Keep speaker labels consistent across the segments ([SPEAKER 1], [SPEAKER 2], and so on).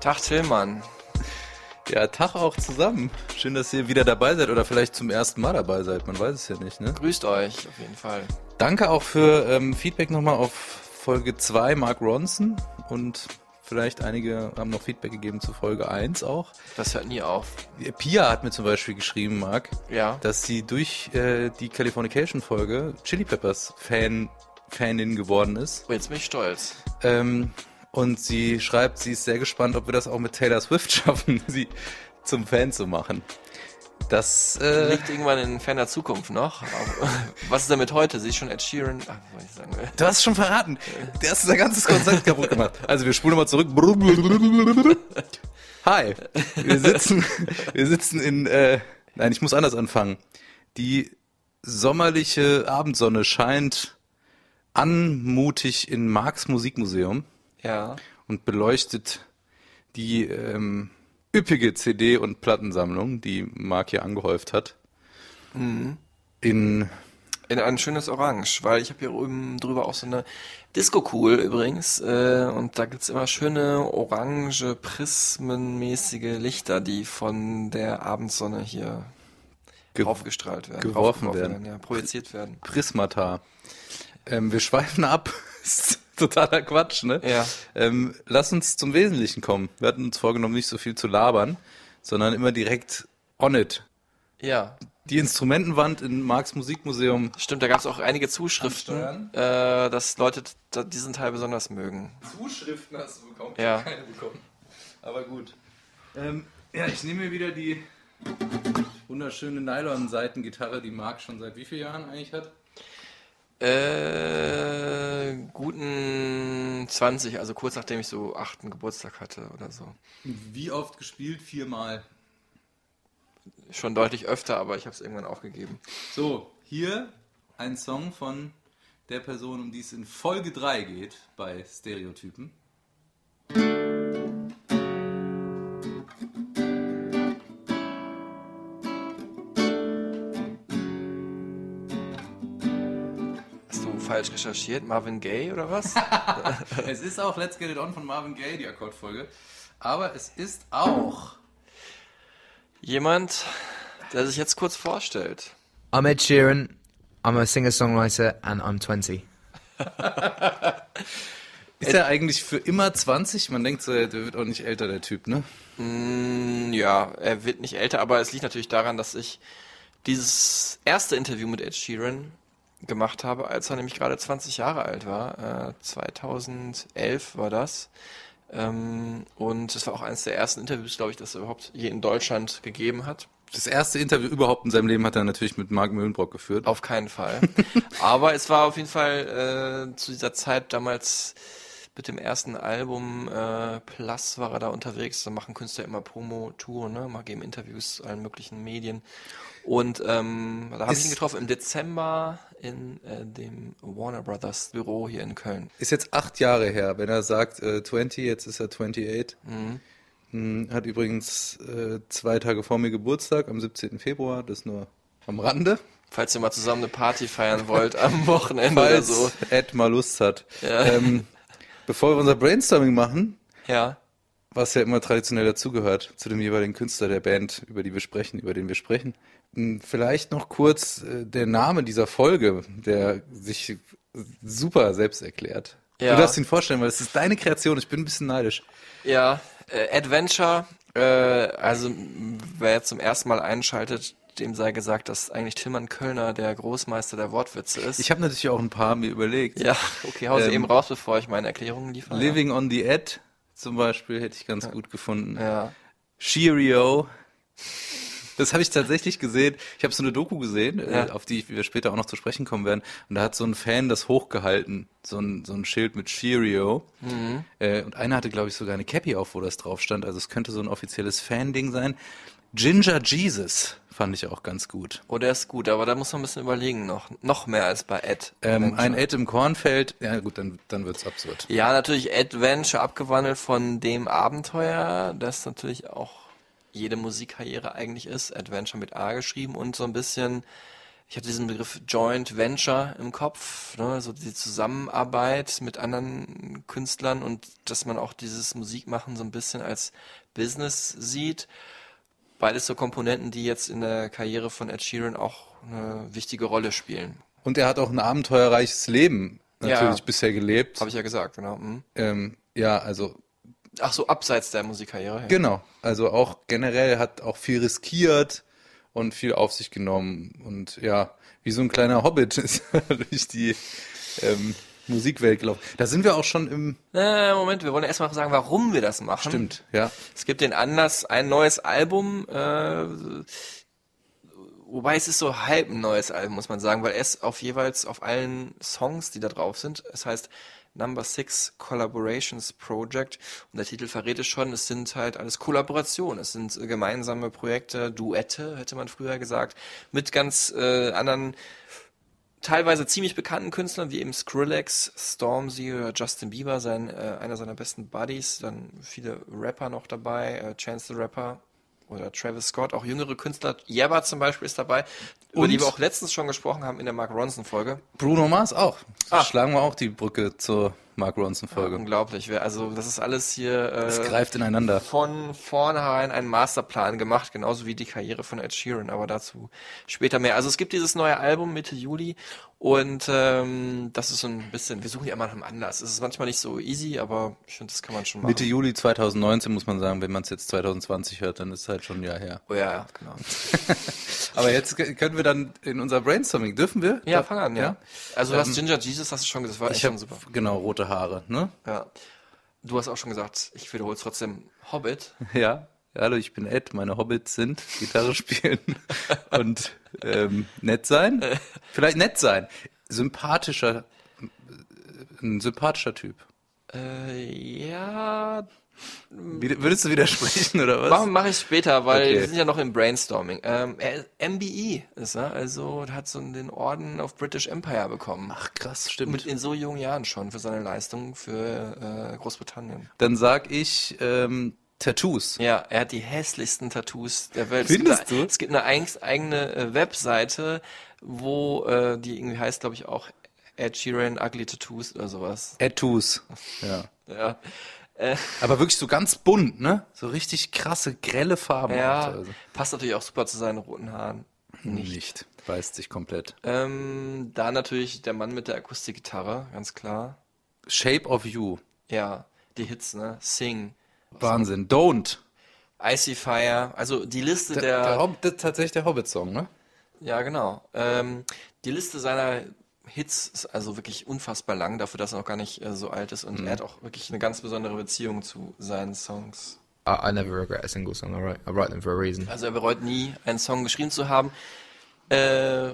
[SPEAKER 1] Tag Tillmann.
[SPEAKER 2] Ja, Tag auch zusammen. Schön, dass ihr wieder dabei seid oder vielleicht zum ersten Mal dabei seid. Man weiß es ja nicht, ne?
[SPEAKER 1] Grüßt euch auf jeden Fall.
[SPEAKER 2] Danke auch für ähm, Feedback nochmal auf Folge 2 Mark Ronson und vielleicht einige haben noch Feedback gegeben zu Folge 1 auch.
[SPEAKER 1] Das hört nie auf.
[SPEAKER 2] Pia hat mir zum Beispiel geschrieben, Marc,
[SPEAKER 1] Ja.
[SPEAKER 2] dass sie durch äh, die Californication-Folge Chili Peppers Fan, Fanin geworden ist.
[SPEAKER 1] Oh, jetzt bin ich stolz.
[SPEAKER 2] Ähm, und sie schreibt, sie ist sehr gespannt, ob wir das auch mit Taylor Swift schaffen, sie zum Fan zu machen. Das äh,
[SPEAKER 1] Liegt irgendwann in ferner Zukunft noch. Was ist damit heute? Sie ist schon Ed Sheeran. Ach, was ich sagen will.
[SPEAKER 2] Du hast es schon verraten. Der hast unser ganzes Konzept kaputt gemacht. Also wir spulen nochmal zurück. Hi. Wir sitzen, wir sitzen in, äh, nein, ich muss anders anfangen. Die sommerliche Abendsonne scheint anmutig in Marx Musikmuseum
[SPEAKER 1] Ja.
[SPEAKER 2] und beleuchtet die ähm, üppige CD- und Plattensammlung, die Marc hier angehäuft hat. In
[SPEAKER 1] In ein schönes Orange, weil ich habe hier oben drüber auch so eine Disco-Cool übrigens. Äh, und da gibt's immer schöne orange, prismenmäßige Lichter, die von der Abendsonne hier
[SPEAKER 2] Ge-
[SPEAKER 1] aufgestrahlt werden.
[SPEAKER 2] geworfen
[SPEAKER 1] raufgeworfen
[SPEAKER 2] werden.
[SPEAKER 1] Ja, projiziert werden.
[SPEAKER 2] Prismata. Ähm, wir schweifen ab. totaler Quatsch, ne?
[SPEAKER 1] Ja.
[SPEAKER 2] Ähm, lass uns zum Wesentlichen kommen. Wir hatten uns vorgenommen, nicht so viel zu labern, sondern immer direkt on it.
[SPEAKER 1] Ja,
[SPEAKER 2] Die Instrumentenwand in Marx Musikmuseum.
[SPEAKER 1] Stimmt, da gab es auch einige Zuschriften, äh, dass Leute diesen Teil besonders mögen.
[SPEAKER 2] Zuschriften hast du bekommen?
[SPEAKER 1] Ja.
[SPEAKER 2] Keine bekommen. Aber gut. Ähm, ja, ich nehme mir wieder die wunderschöne Nylon-Seitengitarre, die Marc schon seit wie vielen Jahren eigentlich hat?
[SPEAKER 1] Äh, guten 20, also kurz nachdem ich so achten Geburtstag hatte oder so.
[SPEAKER 2] Wie oft gespielt? Viermal.
[SPEAKER 1] Schon deutlich öfter, aber ich habe es irgendwann aufgegeben.
[SPEAKER 2] So, hier ein Song von der Person, um die es in Folge 3 geht bei Stereotypen.
[SPEAKER 1] Falsch recherchiert? Marvin Gaye oder was?
[SPEAKER 2] Es ist auch Let's Get It On von Marvin Gaye, die Akkordfolge. Aber es ist auch
[SPEAKER 1] Jemand, der sich jetzt kurz vorstellt.
[SPEAKER 3] I'm Ed Sheeran. I'm a singer-songwriter and I'm 20.
[SPEAKER 2] Ist er eigentlich für immer 20? Man denkt so, der wird auch nicht älter, der Typ, ne?
[SPEAKER 1] Mm, Ja, er wird nicht älter, aber es liegt natürlich daran, dass ich dieses erste Interview mit Ed Sheeran gemacht habe, als er nämlich gerade 20 Jahre alt war. Äh, 2011 war das. Ähm, und es war auch eines der ersten Interviews, glaube ich, das er überhaupt je in Deutschland gegeben hat.
[SPEAKER 2] Das erste Interview überhaupt in seinem Leben hat er natürlich mit Mark Mühlenbrock geführt.
[SPEAKER 1] Auf keinen Fall. Aber es war auf jeden Fall äh, zu dieser Zeit damals mit dem ersten Album äh, Plus war er da unterwegs. Da machen Künstler immer Promo-Tour, ne? Mal geben Interviews allen möglichen Medien. Und ähm, da habe ich ihn getroffen im Dezember in äh, dem Warner Brothers Büro hier in Köln.
[SPEAKER 2] Ist jetzt acht Jahre her, wenn er sagt äh, 20, jetzt ist er 28. Mhm. Hat übrigens äh, zwei Tage vor mir Geburtstag, am 17. Februar, das nur am Rande.
[SPEAKER 1] Falls ihr mal zusammen eine Party feiern wollt am Wochenende oder
[SPEAKER 2] Falls
[SPEAKER 1] so.
[SPEAKER 2] Ed mal Lust hat.
[SPEAKER 1] Ja.
[SPEAKER 2] Ähm, bevor wir unser Brainstorming machen,
[SPEAKER 1] Ja.
[SPEAKER 2] Was ja immer traditionell dazugehört, zu dem jeweiligen Künstler der Band, über die wir sprechen, über den wir sprechen. m, Vielleicht noch kurz äh, der Name dieser Folge, der sich super selbst erklärt.
[SPEAKER 1] Ja.
[SPEAKER 2] Du darfst ihn vorstellen, weil es ist deine Kreation. Ich bin ein bisschen neidisch.
[SPEAKER 1] Ja, äh, Adventure, äh, also wer jetzt zum ersten Mal einschaltet, dem sei gesagt, dass eigentlich Tillmann Kölner der Großmeister der Wortwitze ist.
[SPEAKER 2] Ich habe natürlich auch ein paar mir überlegt.
[SPEAKER 1] ja, okay, hau sie
[SPEAKER 2] Ähm,
[SPEAKER 1] eben raus, bevor ich meine Erklärungen liefere.
[SPEAKER 2] Living on the Ed zum Beispiel hätte ich ganz gut gefunden.
[SPEAKER 1] Ja.
[SPEAKER 2] Cheerio. Das habe ich tatsächlich gesehen. Ich habe so eine Doku gesehen, äh,
[SPEAKER 1] Ja.
[SPEAKER 2] auf die wir später auch noch zu sprechen kommen werden. Und da hat so ein Fan das hochgehalten, so ein, so ein Schild mit Cheerio.
[SPEAKER 1] Mhm.
[SPEAKER 2] Äh, und einer hatte, glaube ich, sogar eine Cappy auf, wo das drauf stand. Also es könnte so ein offizielles Fan-Ding sein. Ginger Jesus fand ich auch ganz gut.
[SPEAKER 1] Oh, der ist gut, aber da muss man ein bisschen überlegen noch. Noch mehr als bei Ed.
[SPEAKER 2] Ähm, ein Ed im Kornfeld, ja gut, dann, dann wird's absurd.
[SPEAKER 1] Ja, natürlich Adventure abgewandelt von dem Abenteuer, das natürlich auch jede Musikkarriere eigentlich ist. Adventure mit A geschrieben und so ein bisschen, ich hatte diesen Begriff Joint Venture im Kopf, ne, so die Zusammenarbeit mit anderen Künstlern und dass man auch dieses Musikmachen so ein bisschen als Business sieht. Beides so Komponenten, die jetzt in der Karriere von Ed Sheeran auch eine wichtige Rolle spielen.
[SPEAKER 2] Und er hat auch ein abenteuerreiches Leben natürlich
[SPEAKER 1] Ja.
[SPEAKER 2] bisher gelebt.
[SPEAKER 1] Habe ich ja gesagt, genau. Mhm.
[SPEAKER 2] Ähm, ja, also
[SPEAKER 1] Ach so, abseits der Musikkarriere. Ja.
[SPEAKER 2] Genau, also auch generell hat auch viel riskiert und viel auf sich genommen und ja, wie so ein kleiner Hobbit ist durch die ähm, Musikwelt gelaufen. Da sind wir auch schon im,
[SPEAKER 1] Äh, Moment, wir wollen erstmal sagen, warum wir das machen.
[SPEAKER 2] stimmt, ja.
[SPEAKER 1] Es gibt den Anlass, ein neues Album, äh, wobei es ist so halb ein neues Album, muss man sagen, weil es auf jeweils auf allen Songs, die da drauf sind, es heißt Number Six Collaborations Project und der Titel verrät es schon, es sind halt alles Kollaborationen, es sind gemeinsame Projekte, Duette, hätte man früher gesagt, mit ganz äh, anderen teilweise ziemlich bekannten Künstlern wie eben Skrillex, Stormzy oder Justin Bieber, sein, äh, einer seiner besten Buddies, dann viele Rapper noch dabei, äh, Chance the Rapper oder Travis Scott, auch jüngere Künstler, Jabba zum Beispiel ist dabei, über
[SPEAKER 2] Und?
[SPEAKER 1] die wir auch letztens schon gesprochen haben in der Mark Ronson Folge.
[SPEAKER 2] Bruno Mars auch.
[SPEAKER 1] Ah.
[SPEAKER 2] Schlagen wir auch die Brücke zur Mark Ronson Folge.
[SPEAKER 1] Unglaublich, also das ist alles hier
[SPEAKER 2] Es
[SPEAKER 1] äh,
[SPEAKER 2] greift ineinander.
[SPEAKER 1] von vornherein ein Masterplan gemacht, genauso wie die Karriere von Ed Sheeran, aber dazu später mehr. Also es gibt dieses neue Album Mitte Juli und ähm, das ist so ein bisschen, wir suchen ja immer nach einem Anlass. Es ist manchmal nicht so easy, aber ich finde, das kann man schon machen.
[SPEAKER 2] Mitte Juli 2019 muss man sagen, wenn man es jetzt 2020 hört, dann ist es halt schon ein Jahr her.
[SPEAKER 1] Oh ja, ja, genau.
[SPEAKER 2] Aber jetzt können wir dann in unser Brainstorming, dürfen wir?
[SPEAKER 1] Ja, fang an, ja. Also du
[SPEAKER 2] Ähm,
[SPEAKER 1] hast Ginger Jesus, hast du schon gesagt, das war echt
[SPEAKER 2] Ich habe
[SPEAKER 1] schon super.
[SPEAKER 2] genau rote Haare, ne?
[SPEAKER 1] Ja. Du hast auch schon gesagt, ich wiederhole es trotzdem, Hobbit.
[SPEAKER 2] Ja, hallo, ich bin Ed. Meine Hobbits sind Gitarre spielen und ähm, nett sein. Vielleicht nett sein. Sympathischer, äh, ein sympathischer Typ.
[SPEAKER 1] Äh, ja,
[SPEAKER 2] Würdest du widersprechen oder was?
[SPEAKER 1] Mache ich später, weil
[SPEAKER 2] Okay.
[SPEAKER 1] wir sind ja noch im Brainstorming. Ähm, er, MBE ist er, also hat so den Orden of British Empire bekommen.
[SPEAKER 2] Ach krass, stimmt.
[SPEAKER 1] Mit in so jungen Jahren schon für seine Leistung für äh, Großbritannien.
[SPEAKER 2] Dann sag ich ähm, Tattoos.
[SPEAKER 1] Ja, er hat die hässlichsten Tattoos der Welt.
[SPEAKER 2] Findest
[SPEAKER 1] es eine-
[SPEAKER 2] du?
[SPEAKER 1] Es gibt eine eigene äh, Webseite, wo äh, die irgendwie heißt, glaube ich, auch Ed Sheeran Ugly Tattoos oder sowas.
[SPEAKER 2] Tattoos. Ja.
[SPEAKER 1] Ja,
[SPEAKER 2] Aber wirklich so ganz bunt, ne? So richtig krasse, grelle Farben.
[SPEAKER 1] ja
[SPEAKER 2] Also.
[SPEAKER 1] passt natürlich auch super zu seinen roten Haaren.
[SPEAKER 2] Nicht. Beißt sich komplett.
[SPEAKER 1] Ähm, da natürlich der Mann mit der Akustikgitarre, ganz klar.
[SPEAKER 2] Shape of You.
[SPEAKER 1] Ja, die Hits, ne? Sing,
[SPEAKER 2] Wahnsinn. Don't.
[SPEAKER 1] Icy Fire, also die Liste
[SPEAKER 2] Der,
[SPEAKER 1] der,
[SPEAKER 2] der ist tatsächlich der Hobbit-Song, ne?
[SPEAKER 1] ja genau, ähm, die Liste seiner Hits ist also wirklich unfassbar lang, dafür, dass er noch gar nicht äh, so alt ist und er hat auch wirklich eine ganz besondere Beziehung zu seinen Songs.
[SPEAKER 3] I, I never regret a single song I write. I write them for a reason.
[SPEAKER 1] Also er bereut nie, einen Song geschrieben zu haben. Äh,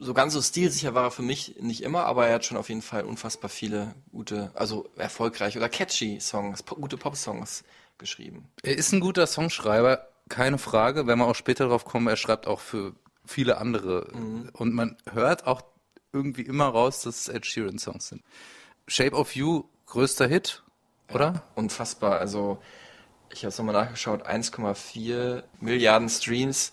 [SPEAKER 1] so ganz so stilsicher war er für mich nicht immer, aber er hat schon auf jeden Fall unfassbar viele gute, also erfolgreiche oder catchy Songs, po gute Pop-Songs geschrieben.
[SPEAKER 2] Er ist ein guter Songschreiber, keine Frage. Wenn wir auch später drauf kommen, er schreibt auch für viele andere. Und man hört auch irgendwie immer raus, dass es Ed Sheeran Songs sind. Shape of You, größter Hit, oder?
[SPEAKER 1] Unfassbar, also ich habe es nochmal nachgeschaut, 1,4 Milliarden Streams,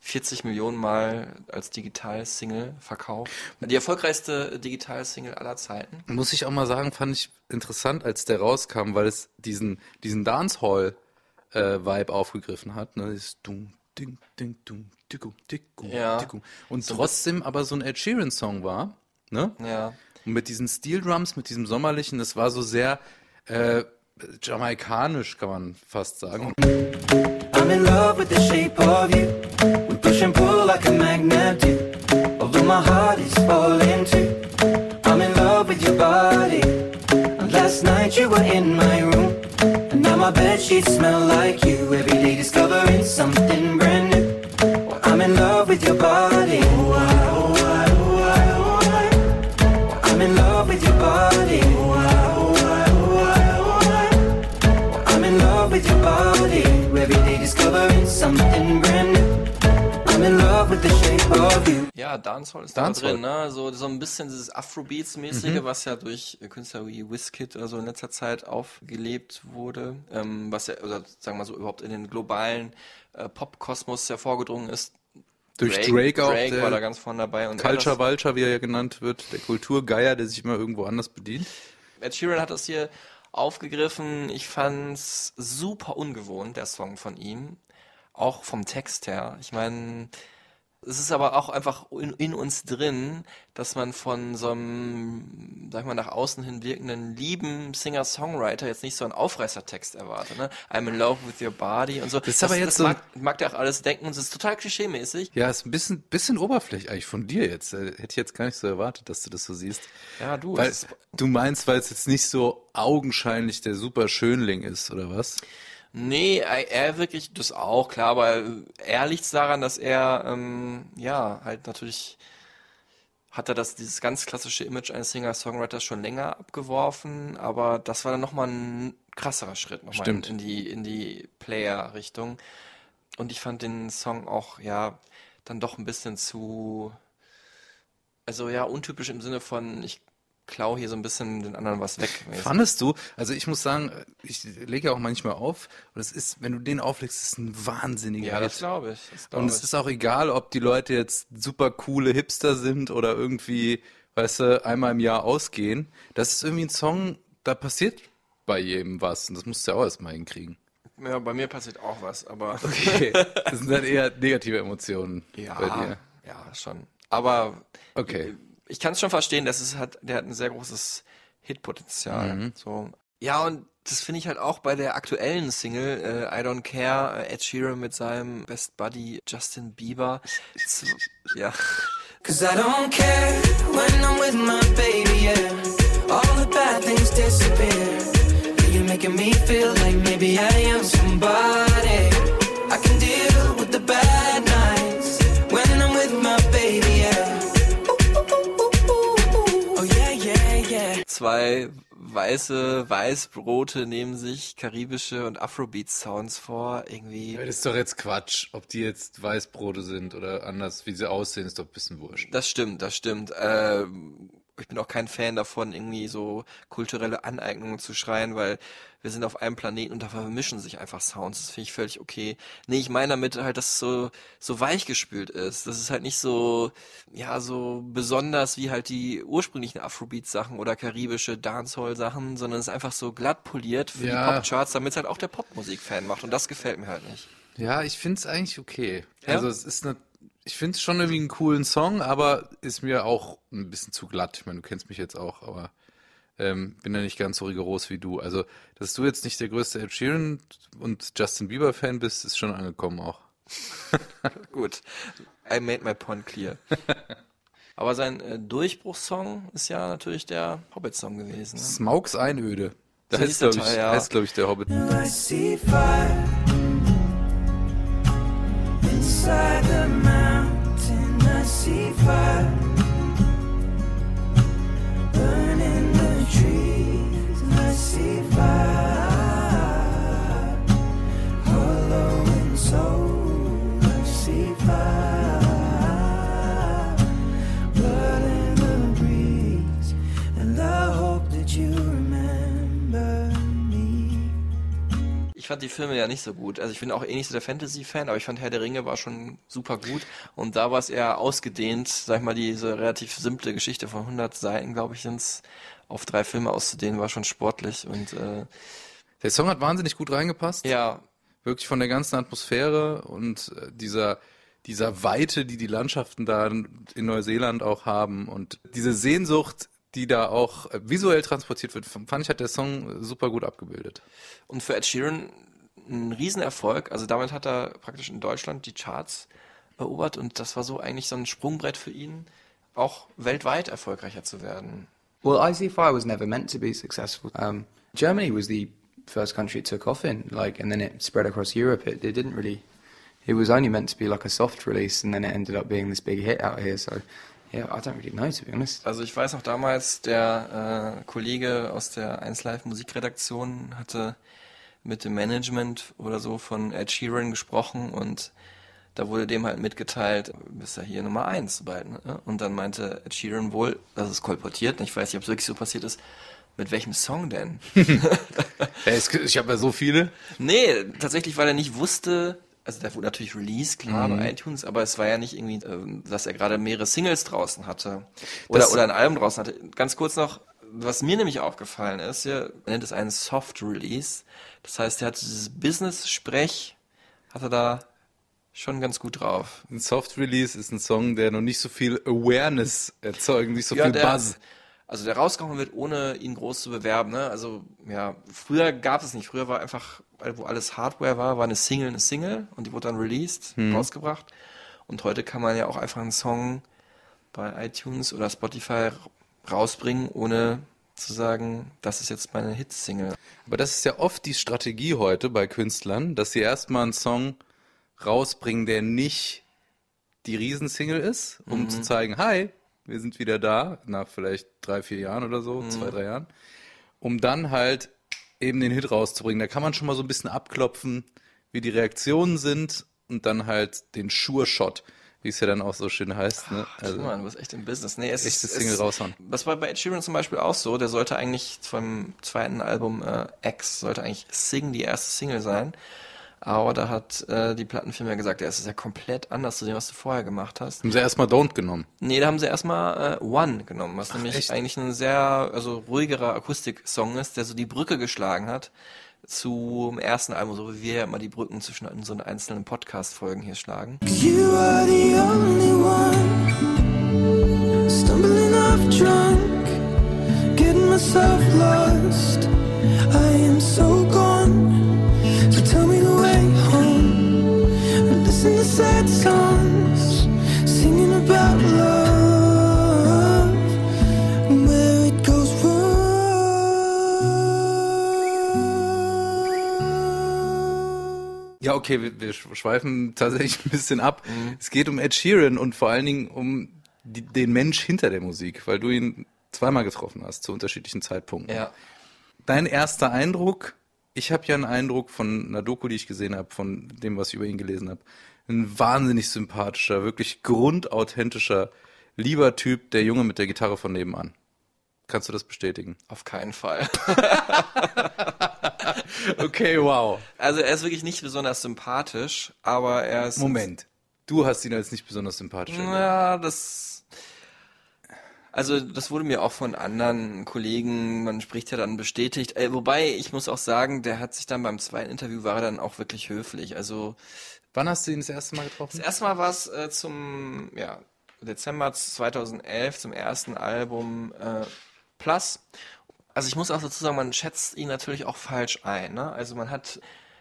[SPEAKER 1] 40 Millionen Mal als Digital-Single verkauft. Die erfolgreichste Digital-Single aller Zeiten.
[SPEAKER 2] Muss ich auch mal sagen, fand ich interessant, als der rauskam, weil es diesen, diesen Dancehall-Vibe aufgegriffen hat. Ne? Dieses Dum, Ding, Ding, Dum, Dickum, Dickum,
[SPEAKER 1] Ja.
[SPEAKER 2] Dickum. Und trotzdem aber so ein Ed Sheeran-Song war. Ne?
[SPEAKER 1] Ja.
[SPEAKER 2] Und mit diesen Steel Drums, mit diesem sommerlichen, das war so sehr äh, jamaikanisch, kann man fast sagen.
[SPEAKER 4] I'm in love with the shape of you. We push and pull like a magnet do. Although my heart is falling too. I'm in love with your body. And last night you were in my room. And now my my bed sheets smell like you. Every day discovering something brand new. In love with your body. I'm in love with your body. I'm in love with your body. Every day discovering something brand new. I'm in love with the shape of you.
[SPEAKER 1] Ja, Dancehall ist
[SPEAKER 2] Dancehall.
[SPEAKER 1] da drin, ne? So, so ein bisschen dieses Afrobeats-mäßige, was ja durch Künstler wie Wizkid oder so in letzter Zeit aufgelebt wurde, ähm, was ja, oder sagen wir mal so, überhaupt in den globalen äh, Pop-Kosmos hervorgedrungen ist.
[SPEAKER 2] Durch Drake, auch,
[SPEAKER 1] Drake
[SPEAKER 2] der
[SPEAKER 1] war da ganz vorne dabei. Und
[SPEAKER 2] Culture Vulture, wie er ja genannt wird, der Kulturgeier, der sich immer irgendwo anders bedient.
[SPEAKER 1] Ed Sheeran hat das hier aufgegriffen. Ich fand's super ungewohnt, der Song von ihm. Auch vom Text her. Ich meine, es ist aber auch einfach in, in uns drin, dass man von so einem, sag ich mal, nach außen hin wirkenden, lieben Singer-Songwriter jetzt nicht so einen Aufreißertext erwartet, ne? I'm in love with your body und so.
[SPEAKER 2] Das ist aber jetzt
[SPEAKER 1] das
[SPEAKER 2] so-
[SPEAKER 1] mag, mag der auch alles denken und es ist total klischeemäßig.
[SPEAKER 2] Ja, ist ein bisschen, bisschen oberflächlich eigentlich von dir jetzt. Äh, Hätte ich jetzt gar nicht so erwartet, dass du das so siehst.
[SPEAKER 1] Ja, du,
[SPEAKER 2] Weil, du meinst, weil es jetzt nicht so augenscheinlich der super Schönling ist, oder was?
[SPEAKER 1] Nee, er, wirklich, das auch, klar, aber er liegt's daran, dass er, ähm, ja, halt natürlich hat er das, dieses ganz klassische Image eines Singer-Songwriters schon länger abgeworfen, aber das war dann nochmal ein krasserer Schritt nochmal
[SPEAKER 2] Stimmt.
[SPEAKER 1] in die, in die Player-Richtung. Und ich fand den Song auch, ja, dann doch ein bisschen zu, also ja, untypisch im Sinne von, ich klau hier so ein bisschen den anderen was weg.
[SPEAKER 2] Fandest du? Also ich muss sagen, ich lege ja auch manchmal auf und es ist, wenn du den auflegst, ist es ein wahnsinniger
[SPEAKER 1] Ja, das glaube ich. Das glaub
[SPEAKER 2] Und es ist auch egal, ob die Leute jetzt super coole Hipster sind oder irgendwie, weißt du, einmal im Jahr ausgehen. Das ist irgendwie ein Song, da passiert bei jedem was. Und das musst du ja auch erstmal hinkriegen.
[SPEAKER 1] Ja, bei mir passiert auch was, aber
[SPEAKER 2] Okay. Das sind dann eher negative Emotionen
[SPEAKER 1] ja,
[SPEAKER 2] bei dir.
[SPEAKER 1] ja, schon. Aber
[SPEAKER 2] Okay.
[SPEAKER 1] Ich kann es schon verstehen, dass es hat, der hat ein sehr großes Hitpotenzial.
[SPEAKER 2] Mhm.
[SPEAKER 1] So. Ja, und das finde ich halt auch bei der aktuellen Single äh, I Don't Care, äh, Ed Sheeran mit seinem Best Buddy Justin Bieber. Z ja.
[SPEAKER 4] Cause I don't care when I'm with my baby, yeah. All the bad things disappear. You're making me feel like maybe I am somebody. I can deal
[SPEAKER 1] Zwei weiße Weißbrote nehmen sich karibische und Afrobeat-Sounds vor. Irgendwie.
[SPEAKER 2] Das ist doch jetzt Quatsch. Ob die jetzt Weißbrote sind oder anders, wie sie aussehen, ist doch ein bisschen wurscht.
[SPEAKER 1] Das stimmt, das stimmt. Äh, ich bin auch kein Fan davon, irgendwie so kulturelle Aneignungen zu schreien, weil wir sind auf einem Planeten und da vermischen sich einfach Sounds. Das finde ich völlig okay. Nee, ich meine damit halt, dass es so, so weichgespült ist. Das ist halt nicht so, ja, so besonders wie halt die ursprünglichen Afrobeat-Sachen oder karibische Dancehall-Sachen, sondern es ist einfach so glatt poliert für
[SPEAKER 2] Ja.
[SPEAKER 1] die Popcharts, damit es halt auch der Popmusik-Fan macht. Und das gefällt mir halt nicht.
[SPEAKER 2] Ja, ich finde es eigentlich okay.
[SPEAKER 1] Ja?
[SPEAKER 2] Also es ist eine, ich finde es schon irgendwie einen coolen Song, aber ist mir auch ein bisschen zu glatt. Ich meine, du kennst mich jetzt auch, aber ähm, bin ja nicht ganz so rigoros wie du. Also, dass du jetzt nicht der größte Ed Sheeran und Justin Bieber Fan bist, ist schon angekommen auch.
[SPEAKER 1] Gut, I made my point clear. Aber sein äh, Durchbruchssong ist ja natürlich der Hobbit-Song gewesen. Ne?
[SPEAKER 2] Smaugs Einöde. Da
[SPEAKER 1] So
[SPEAKER 2] heißt, glaube ich,
[SPEAKER 1] ja.
[SPEAKER 2] heißt, glaub ich, der Hobbit.
[SPEAKER 4] I see fire inside the See fire burning the trees. I see fire
[SPEAKER 1] Ich fand die Filme ja nicht so gut. Also ich bin auch eh nicht so der Fantasy-Fan, aber ich fand Herr der Ringe war schon super gut. Und da war es eher ausgedehnt, sag ich mal, diese relativ simple Geschichte von 100 Seiten, glaube ich, sind's auf drei Filme auszudehnen, war schon sportlich. Und äh,
[SPEAKER 2] Der Song hat wahnsinnig gut reingepasst.
[SPEAKER 1] ja,
[SPEAKER 2] Wirklich von der ganzen Atmosphäre und äh, dieser, dieser Weite, die die Landschaften da in Neuseeland auch haben und diese Sehnsucht, die da auch äh, visuell transportiert wird, fand ich, hat der Song super gut abgebildet.
[SPEAKER 1] Und für Ed Sheeran ein Riesenerfolg. Also damit hat er praktisch in Deutschland die Charts erobert und das war so eigentlich so ein Sprungbrett für ihn, auch weltweit erfolgreicher zu werden.
[SPEAKER 5] Well, I See Fire was never meant to be successful. Um, Germany was the first country it took off in. Like, and then it spread across Europe. It, it didn't really. It was only meant to be like a soft release, and then it ended up being this big hit out here. So, yeah, I don't really know to be honest.
[SPEAKER 1] Also ich weiß noch damals, der äh, Kollege aus der 1Live Musikredaktion hatte mit dem Management oder so von Ed Sheeran gesprochen und da wurde dem halt mitgeteilt, bist ja hier Nummer eins bald. Ne? Und dann meinte Ed Sheeran wohl, das ist kolportiert, ich weiß nicht, ob es wirklich so passiert ist, mit welchem Song denn?
[SPEAKER 2] Ich habe ja so viele.
[SPEAKER 1] Nee, tatsächlich, weil er nicht wusste, also der wurde natürlich released, klar,
[SPEAKER 2] Mhm.
[SPEAKER 1] bei iTunes, aber es war ja nicht irgendwie, ähm, dass er gerade mehrere Singles draußen hatte. Oder,
[SPEAKER 2] Das-
[SPEAKER 1] oder ein Album draußen hatte. Ganz kurz noch, was mir nämlich aufgefallen ist, hier, er nennt es einen Soft Release. Das heißt, er hat dieses Business-Sprech, hat er da schon ganz gut drauf.
[SPEAKER 2] Ein Soft Release ist ein Song, der noch nicht so viel Awareness erzeugt, nicht so
[SPEAKER 1] Ja,
[SPEAKER 2] viel
[SPEAKER 1] der-
[SPEAKER 2] Buzz.
[SPEAKER 1] Also der rausgekommen wird, ohne ihn groß zu bewerben. Ne? Also ja, früher gab es nicht. Früher war einfach, wo alles Hardware war, war eine Single eine Single und die wurde dann released,
[SPEAKER 2] Hm.
[SPEAKER 1] rausgebracht. Und heute kann man ja auch einfach einen Song bei iTunes oder Spotify rausbringen, ohne zu sagen, das ist jetzt meine Hit-Single.
[SPEAKER 2] Aber das ist ja oft die Strategie heute bei Künstlern, dass sie erstmal einen Song rausbringen, der nicht die Riesensingle ist, um
[SPEAKER 1] Mhm.
[SPEAKER 2] zu zeigen, hi, wir sind wieder da, nach vielleicht drei, vier Jahren oder so,
[SPEAKER 1] Mhm.
[SPEAKER 2] zwei, drei Jahren, um dann halt eben den Hit rauszubringen. Da kann man schon mal so ein bisschen abklopfen, wie die Reaktionen sind und dann halt den Sure-Shot, wie es ja dann auch so schön heißt. Ne?
[SPEAKER 1] Also, Mann, du bist echt im Business. Nee, es
[SPEAKER 2] echtes
[SPEAKER 1] ist,
[SPEAKER 2] Single
[SPEAKER 1] es,
[SPEAKER 2] raushauen.
[SPEAKER 1] Das war bei Ed Sheeran zum Beispiel auch so. Der sollte eigentlich vom zweiten Album äh, X, sollte eigentlich Sing die erste Single sein. Aber da hat äh, die Plattenfirma gesagt, ja, es ist ja komplett anders zu dem, was du vorher gemacht hast.
[SPEAKER 2] Haben sie erstmal Don't genommen.
[SPEAKER 1] Nee, da haben sie erstmal äh, One genommen, was nämlich
[SPEAKER 2] echt?
[SPEAKER 1] eigentlich ein sehr also ruhigerer Akustik-Song ist, der so die Brücke geschlagen hat zum ersten Album, so wie wir ja immer die Brücken zwischen unseren einzelnen Podcast-Folgen hier schlagen.
[SPEAKER 4] You are the only one. Stumbling off drunk, getting myself lost. I am so
[SPEAKER 2] okay, wir, wir schweifen tatsächlich ein bisschen ab. Es geht um Ed Sheeran und vor allen Dingen um die, den Mensch hinter der Musik, weil du ihn zweimal getroffen hast zu unterschiedlichen Zeitpunkten.
[SPEAKER 1] Ja.
[SPEAKER 2] Dein erster Eindruck, ich habe ja einen Eindruck von einer Doku, die ich gesehen habe, von dem, was ich über ihn gelesen habe. Ein wahnsinnig sympathischer, wirklich grundauthentischer, lieber Typ, der Junge mit der Gitarre von nebenan. Kannst du das bestätigen?
[SPEAKER 1] Auf keinen Fall.
[SPEAKER 2] Okay, wow.
[SPEAKER 1] Also er ist wirklich nicht besonders sympathisch, aber er ist.
[SPEAKER 2] Moment. Du hast ihn als nicht besonders sympathisch.
[SPEAKER 1] Ja, das. Also das wurde mir auch von anderen Kollegen, man spricht ja dann bestätigt. Äh, wobei ich muss auch sagen, der hat sich dann beim zweiten Interview war er dann auch wirklich höflich. Also
[SPEAKER 2] Wann hast du ihn das erste Mal getroffen?
[SPEAKER 1] das erste Mal war es äh, zum ja, Dezember 2011 zum ersten Album äh, Plus. Also ich muss auch dazu sagen, man schätzt ihn natürlich auch falsch ein. Ne? Also man hat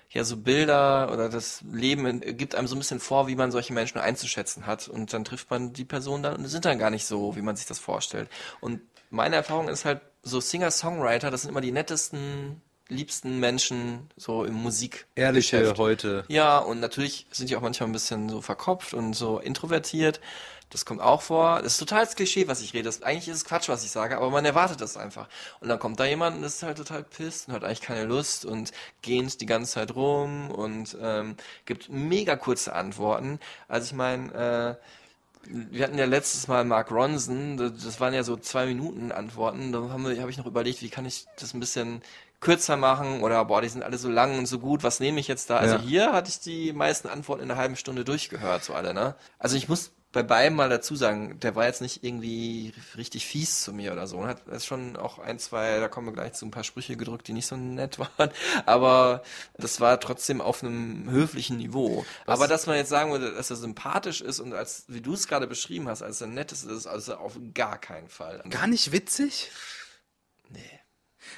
[SPEAKER 1] ja so Bilder oder das Leben in- gibt einem so ein bisschen vor, wie man solche Menschen einzuschätzen hat. Und dann trifft man die Person dann und sind dann gar nicht so, wie man sich das vorstellt. Und meine Erfahrung ist halt, so Singer-Songwriter, das sind immer die nettesten, liebsten Menschen so im Musik.
[SPEAKER 2] Ehrliche heute.
[SPEAKER 1] Ja, und natürlich sind die auch manchmal ein bisschen so verkopft und so introvertiert. Das kommt auch vor. Das ist total das Klischee, was ich rede. Das, eigentlich ist es Quatsch, was ich sage, aber man erwartet das einfach. Und dann kommt da jemand und ist halt total pisst und hat eigentlich keine Lust und gähnt die ganze Zeit rum und ähm, gibt mega kurze Antworten. Also ich meine, äh, wir hatten ja letztes Mal Mark Ronson, das waren ja so zwei Minuten Antworten. Da habe hab ich noch überlegt, wie kann ich das ein bisschen kürzer machen oder boah, die sind alle so lang und so gut, was nehme ich jetzt da? Also
[SPEAKER 2] Ja.
[SPEAKER 1] hier hatte ich die meisten Antworten in einer halben Stunde durchgehört, so alle, ne? Also ich muss bei beiden mal dazu sagen, der war jetzt nicht irgendwie richtig fies zu mir oder so. Und hat ist schon auch ein, zwei, da kommen wir gleich zu ein paar Sprüche gedrückt, die nicht so nett waren. Aber das war trotzdem auf einem höflichen Niveau. Aber dass man jetzt sagen würde, dass er sympathisch ist und als, wie du es gerade beschrieben hast, als er nett ist, ist also auf gar keinen Fall.
[SPEAKER 2] Gar nicht witzig? Nee.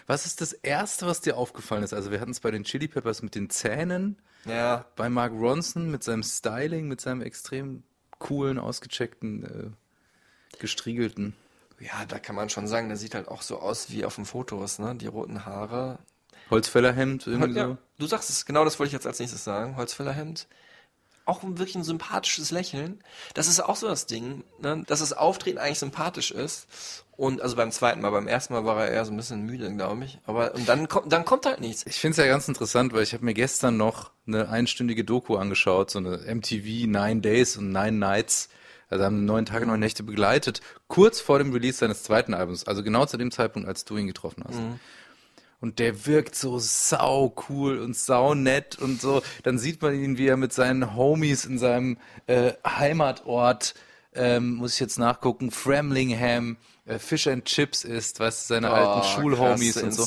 [SPEAKER 2] Was ist das Erste, was dir aufgefallen ist? Also wir hatten es bei den Chili Peppers mit den Zähnen,
[SPEAKER 1] Ja,
[SPEAKER 2] bei Mark Ronson mit seinem Styling, mit seinem extrem coolen, ausgecheckten, äh, gestriegelten.
[SPEAKER 1] Ja, da kann man schon sagen, der sieht halt auch so aus wie auf den Fotos, ne? Die roten Haare.
[SPEAKER 2] Holzfällerhemd, irgendwie
[SPEAKER 1] Ja,
[SPEAKER 2] so.
[SPEAKER 1] du sagst es, genau das wollte ich jetzt als nächstes sagen. Holzfällerhemd. Auch wirklich ein sympathisches Lächeln. Das ist auch so das Ding, ne? dass das Auftreten eigentlich sympathisch ist. Und also beim zweiten Mal, beim ersten Mal war er eher so ein bisschen müde, glaube ich. Aber und dann kommt, dann kommt halt nichts.
[SPEAKER 2] Ich finde es ja ganz interessant, weil ich habe mir gestern noch eine einstündige Doku angeschaut, so eine MTV Nine Days und Nine Nights. Also haben neun Tage, neun Nächte begleitet, kurz vor dem Release seines zweiten Albums, also genau zu dem Zeitpunkt, als du ihn getroffen hast. Und der wirkt so sau cool und sau nett und so. Dann sieht man ihn, wie er mit seinen Homies in seinem äh, Heimatort, ähm, muss ich jetzt nachgucken, Framlingham, äh, Fish and Chips isst, weißt du, seine alten Schulhomies und so.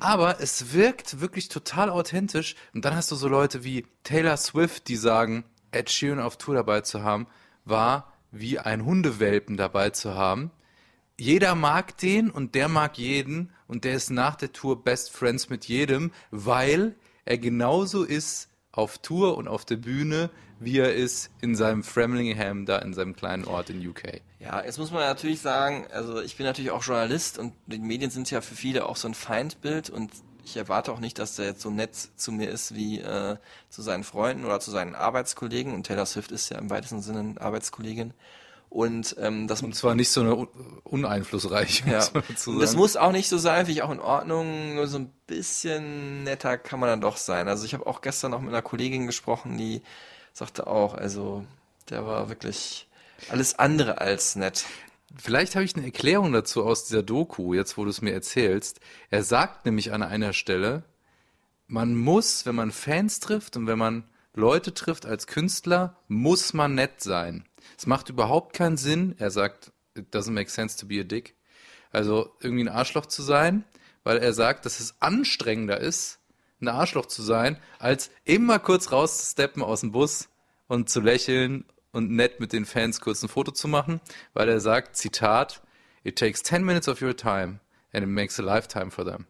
[SPEAKER 2] Aber es wirkt wirklich total authentisch. Und dann hast du so Leute wie Taylor Swift, die sagen, Ed Sheeran auf Tour dabei zu haben, war wie ein Hundewelpen dabei zu haben. Jeder mag den und der mag jeden und der ist nach der Tour Best Friends mit jedem, weil er genauso ist auf Tour und auf der Bühne, wie er ist in seinem Framlingham, da in seinem kleinen Ort in UK.
[SPEAKER 1] Ja, jetzt muss man natürlich sagen, also ich bin natürlich auch Journalist und die Medien sind ja für viele auch so ein Feindbild und ich erwarte auch nicht, dass der jetzt so nett zu mir ist wie äh, zu seinen Freunden oder zu seinen Arbeitskollegen und Taylor Swift ist ja im weitesten Sinne eine Arbeitskollegin und ähm, das
[SPEAKER 2] Und zwar nicht so eine un uneinflussreiche,
[SPEAKER 1] ja. Das muss auch nicht so sein, finde ich auch in Ordnung. Nur so ein bisschen netter kann man dann doch sein. Also ich habe auch gestern noch mit einer Kollegin gesprochen, die sagte auch, also der war wirklich alles andere als nett.
[SPEAKER 2] Vielleicht habe ich eine Erklärung dazu aus dieser Doku, jetzt wo du es mir erzählst. Er sagt nämlich an einer Stelle, man muss, wenn man Fans trifft und wenn man Leute trifft als Künstler, muss man nett sein. Es macht überhaupt keinen Sinn, er sagt, it doesn't make sense to be a dick, also irgendwie ein Arschloch zu sein, weil er sagt, dass es anstrengender ist, ein Arschloch zu sein, als immer kurz rauszusteppen aus dem Bus und zu lächeln und nett mit den Fans kurz ein Foto zu machen, weil er sagt, Zitat, it takes 10 minutes of your time and it makes a lifetime for them.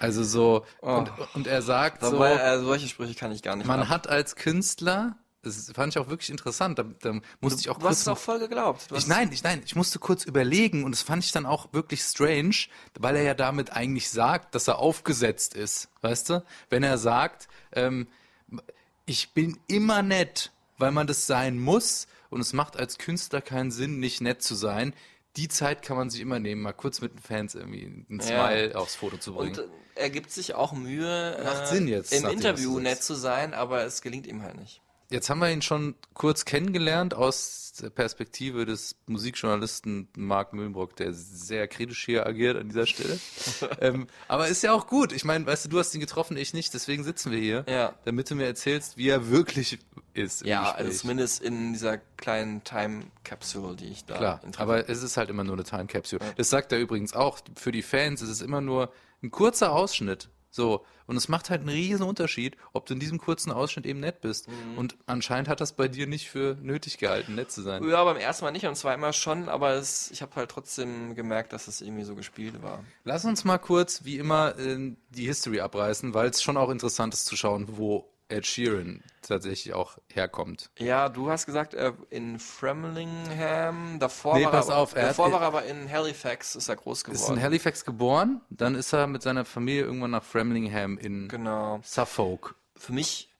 [SPEAKER 2] Also so, und, und er sagt so,
[SPEAKER 1] Dabei, äh, solche Sprüche kann ich gar nicht
[SPEAKER 2] man
[SPEAKER 1] ab.
[SPEAKER 2] hat als Künstler, das fand ich auch wirklich interessant, da, da musste ich auch
[SPEAKER 1] Du hast
[SPEAKER 2] kurz
[SPEAKER 1] es auch voll geglaubt. Du
[SPEAKER 2] ich, nein, ich, nein, ich musste kurz überlegen und das fand ich dann auch wirklich strange, weil er ja damit eigentlich sagt, dass er aufgesetzt ist, weißt du? Wenn er sagt, ähm, ich bin immer nett, weil man das sein muss und es macht als Künstler keinen Sinn, nicht nett zu sein. Die Zeit kann man sich immer nehmen, mal kurz mit den Fans irgendwie ein
[SPEAKER 1] Ja.
[SPEAKER 2] Smile aufs Foto zu bringen.
[SPEAKER 1] Und äh, er gibt sich auch Mühe,
[SPEAKER 2] Macht
[SPEAKER 1] äh,
[SPEAKER 2] Sinn jetzt,
[SPEAKER 1] im
[SPEAKER 2] nachdem,
[SPEAKER 1] Interview
[SPEAKER 2] du
[SPEAKER 1] nett zu sein, aber es gelingt ihm halt nicht.
[SPEAKER 2] Jetzt haben wir ihn schon kurz kennengelernt aus der Perspektive des Musikjournalisten Marc Mühlenbrock, der sehr kritisch hier agiert an dieser Stelle. ähm, aber ist ja auch gut. Ich meine, weißt du, du hast ihn getroffen, ich nicht, deswegen sitzen wir hier,
[SPEAKER 1] Ja.
[SPEAKER 2] damit du mir erzählst, wie er wirklich ist.
[SPEAKER 1] Ja,
[SPEAKER 2] Gespräch.
[SPEAKER 1] also zumindest in dieser kleinen Time Capsule, die ich da
[SPEAKER 2] Klar, aber es ist halt immer nur eine Time Capsule. Das sagt er übrigens auch. Für die Fans ist es immer nur ein kurzer Ausschnitt. So. Und es macht halt einen riesen Unterschied, ob du in diesem kurzen Ausschnitt eben nett bist.
[SPEAKER 1] Mhm.
[SPEAKER 2] Und anscheinend hat das bei dir nicht für nötig gehalten, nett zu sein.
[SPEAKER 1] Ja, beim ersten Mal nicht und zweimal schon, aber es, ich habe halt trotzdem gemerkt, dass es irgendwie so gespielt war.
[SPEAKER 2] Lass uns mal kurz, wie immer, die History abreißen, weil es schon auch interessant ist zu schauen, wo Ed Sheeran tatsächlich auch herkommt.
[SPEAKER 1] Ja, du hast gesagt, äh, in Framlingham, davor,
[SPEAKER 2] Nee,
[SPEAKER 1] war,
[SPEAKER 2] pass
[SPEAKER 1] er,
[SPEAKER 2] auf, er
[SPEAKER 1] davor
[SPEAKER 2] hat-
[SPEAKER 1] war er aber in Halifax, ist er groß geworden.
[SPEAKER 2] Ist in Halifax geboren, dann ist er mit seiner Familie irgendwann nach Framlingham in
[SPEAKER 1] Genau.
[SPEAKER 2] Suffolk.
[SPEAKER 1] Für mich,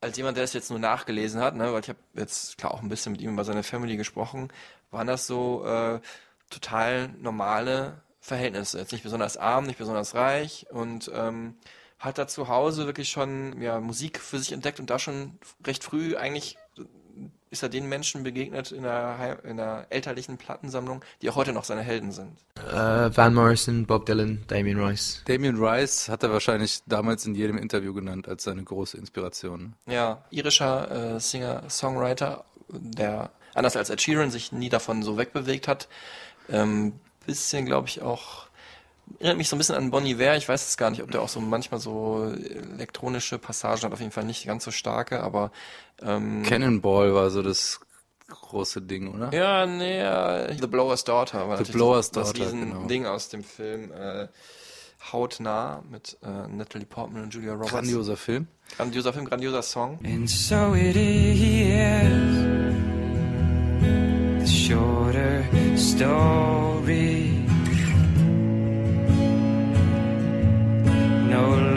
[SPEAKER 1] als jemand, der es jetzt nur nachgelesen hat, ne, weil ich habe jetzt klar auch ein bisschen mit ihm über seine Family gesprochen, waren das so äh, total normale Verhältnisse. Jetzt nicht besonders arm, nicht besonders reich und ähm, hat da zu Hause wirklich schon ja, Musik für sich entdeckt und da schon recht früh eigentlich ist er den Menschen begegnet in der, Hei- in der elterlichen Plattensammlung, die auch heute noch seine Helden sind.
[SPEAKER 3] Uh, Van Morrison, Bob Dylan, Damien Rice.
[SPEAKER 2] Damien Rice hat er wahrscheinlich damals in jedem Interview genannt als seine große Inspiration.
[SPEAKER 1] Ja, irischer äh, Singer, Songwriter, der anders als Ed Sheeran sich nie davon so wegbewegt hat. Ähm, bisschen, glaube ich, auch erinnert mich so ein bisschen an Bonnie Iver. Ich weiß es gar nicht, ob der auch so manchmal so elektronische Passagen hat. Auf jeden Fall nicht ganz so starke, aber ähm,
[SPEAKER 2] Cannonball war so das große Ding, oder?
[SPEAKER 1] ja, nee, äh, The Blower's Daughter war
[SPEAKER 2] The Blower's
[SPEAKER 1] das
[SPEAKER 2] Daughter,
[SPEAKER 1] riesen
[SPEAKER 2] genau.
[SPEAKER 1] Ding aus dem Film äh, Hautnah mit äh, Natalie Portman und Julia Roberts.
[SPEAKER 2] Grandioser Film.
[SPEAKER 1] Grandioser Film, grandioser Song.
[SPEAKER 4] And so it is. The shorter story.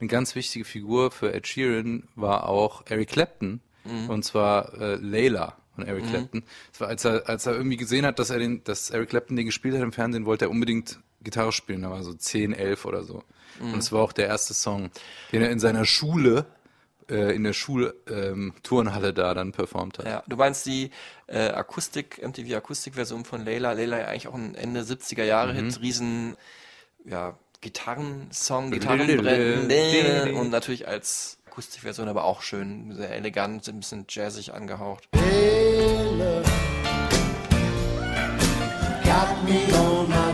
[SPEAKER 2] Eine ganz wichtige Figur für Ed Sheeran war auch Eric Clapton.
[SPEAKER 1] Mhm.
[SPEAKER 2] Und zwar äh, Layla von Eric
[SPEAKER 1] Mhm.
[SPEAKER 2] Clapton. Das war, als er, als er irgendwie gesehen hat, dass er den, dass Eric Clapton den gespielt hat im Fernsehen, wollte er unbedingt Gitarre spielen. Da war so 10, 11 oder so.
[SPEAKER 1] Mhm.
[SPEAKER 2] Und es war auch der erste Song, den er in seiner Schule, äh, in der Schul ähm, da dann performt hat.
[SPEAKER 1] Ja, du meinst die äh, Akustik, MTV Akustikversion von Layla. Layla ja eigentlich auch ein Ende 70er Jahre Hit,
[SPEAKER 2] Mhm.
[SPEAKER 1] riesen, ja, Gitarrensong, Gitarrenbrennen und natürlich als Akustikversion aber auch schön, sehr elegant, ein bisschen jazzig angehaucht.
[SPEAKER 4] Got me on my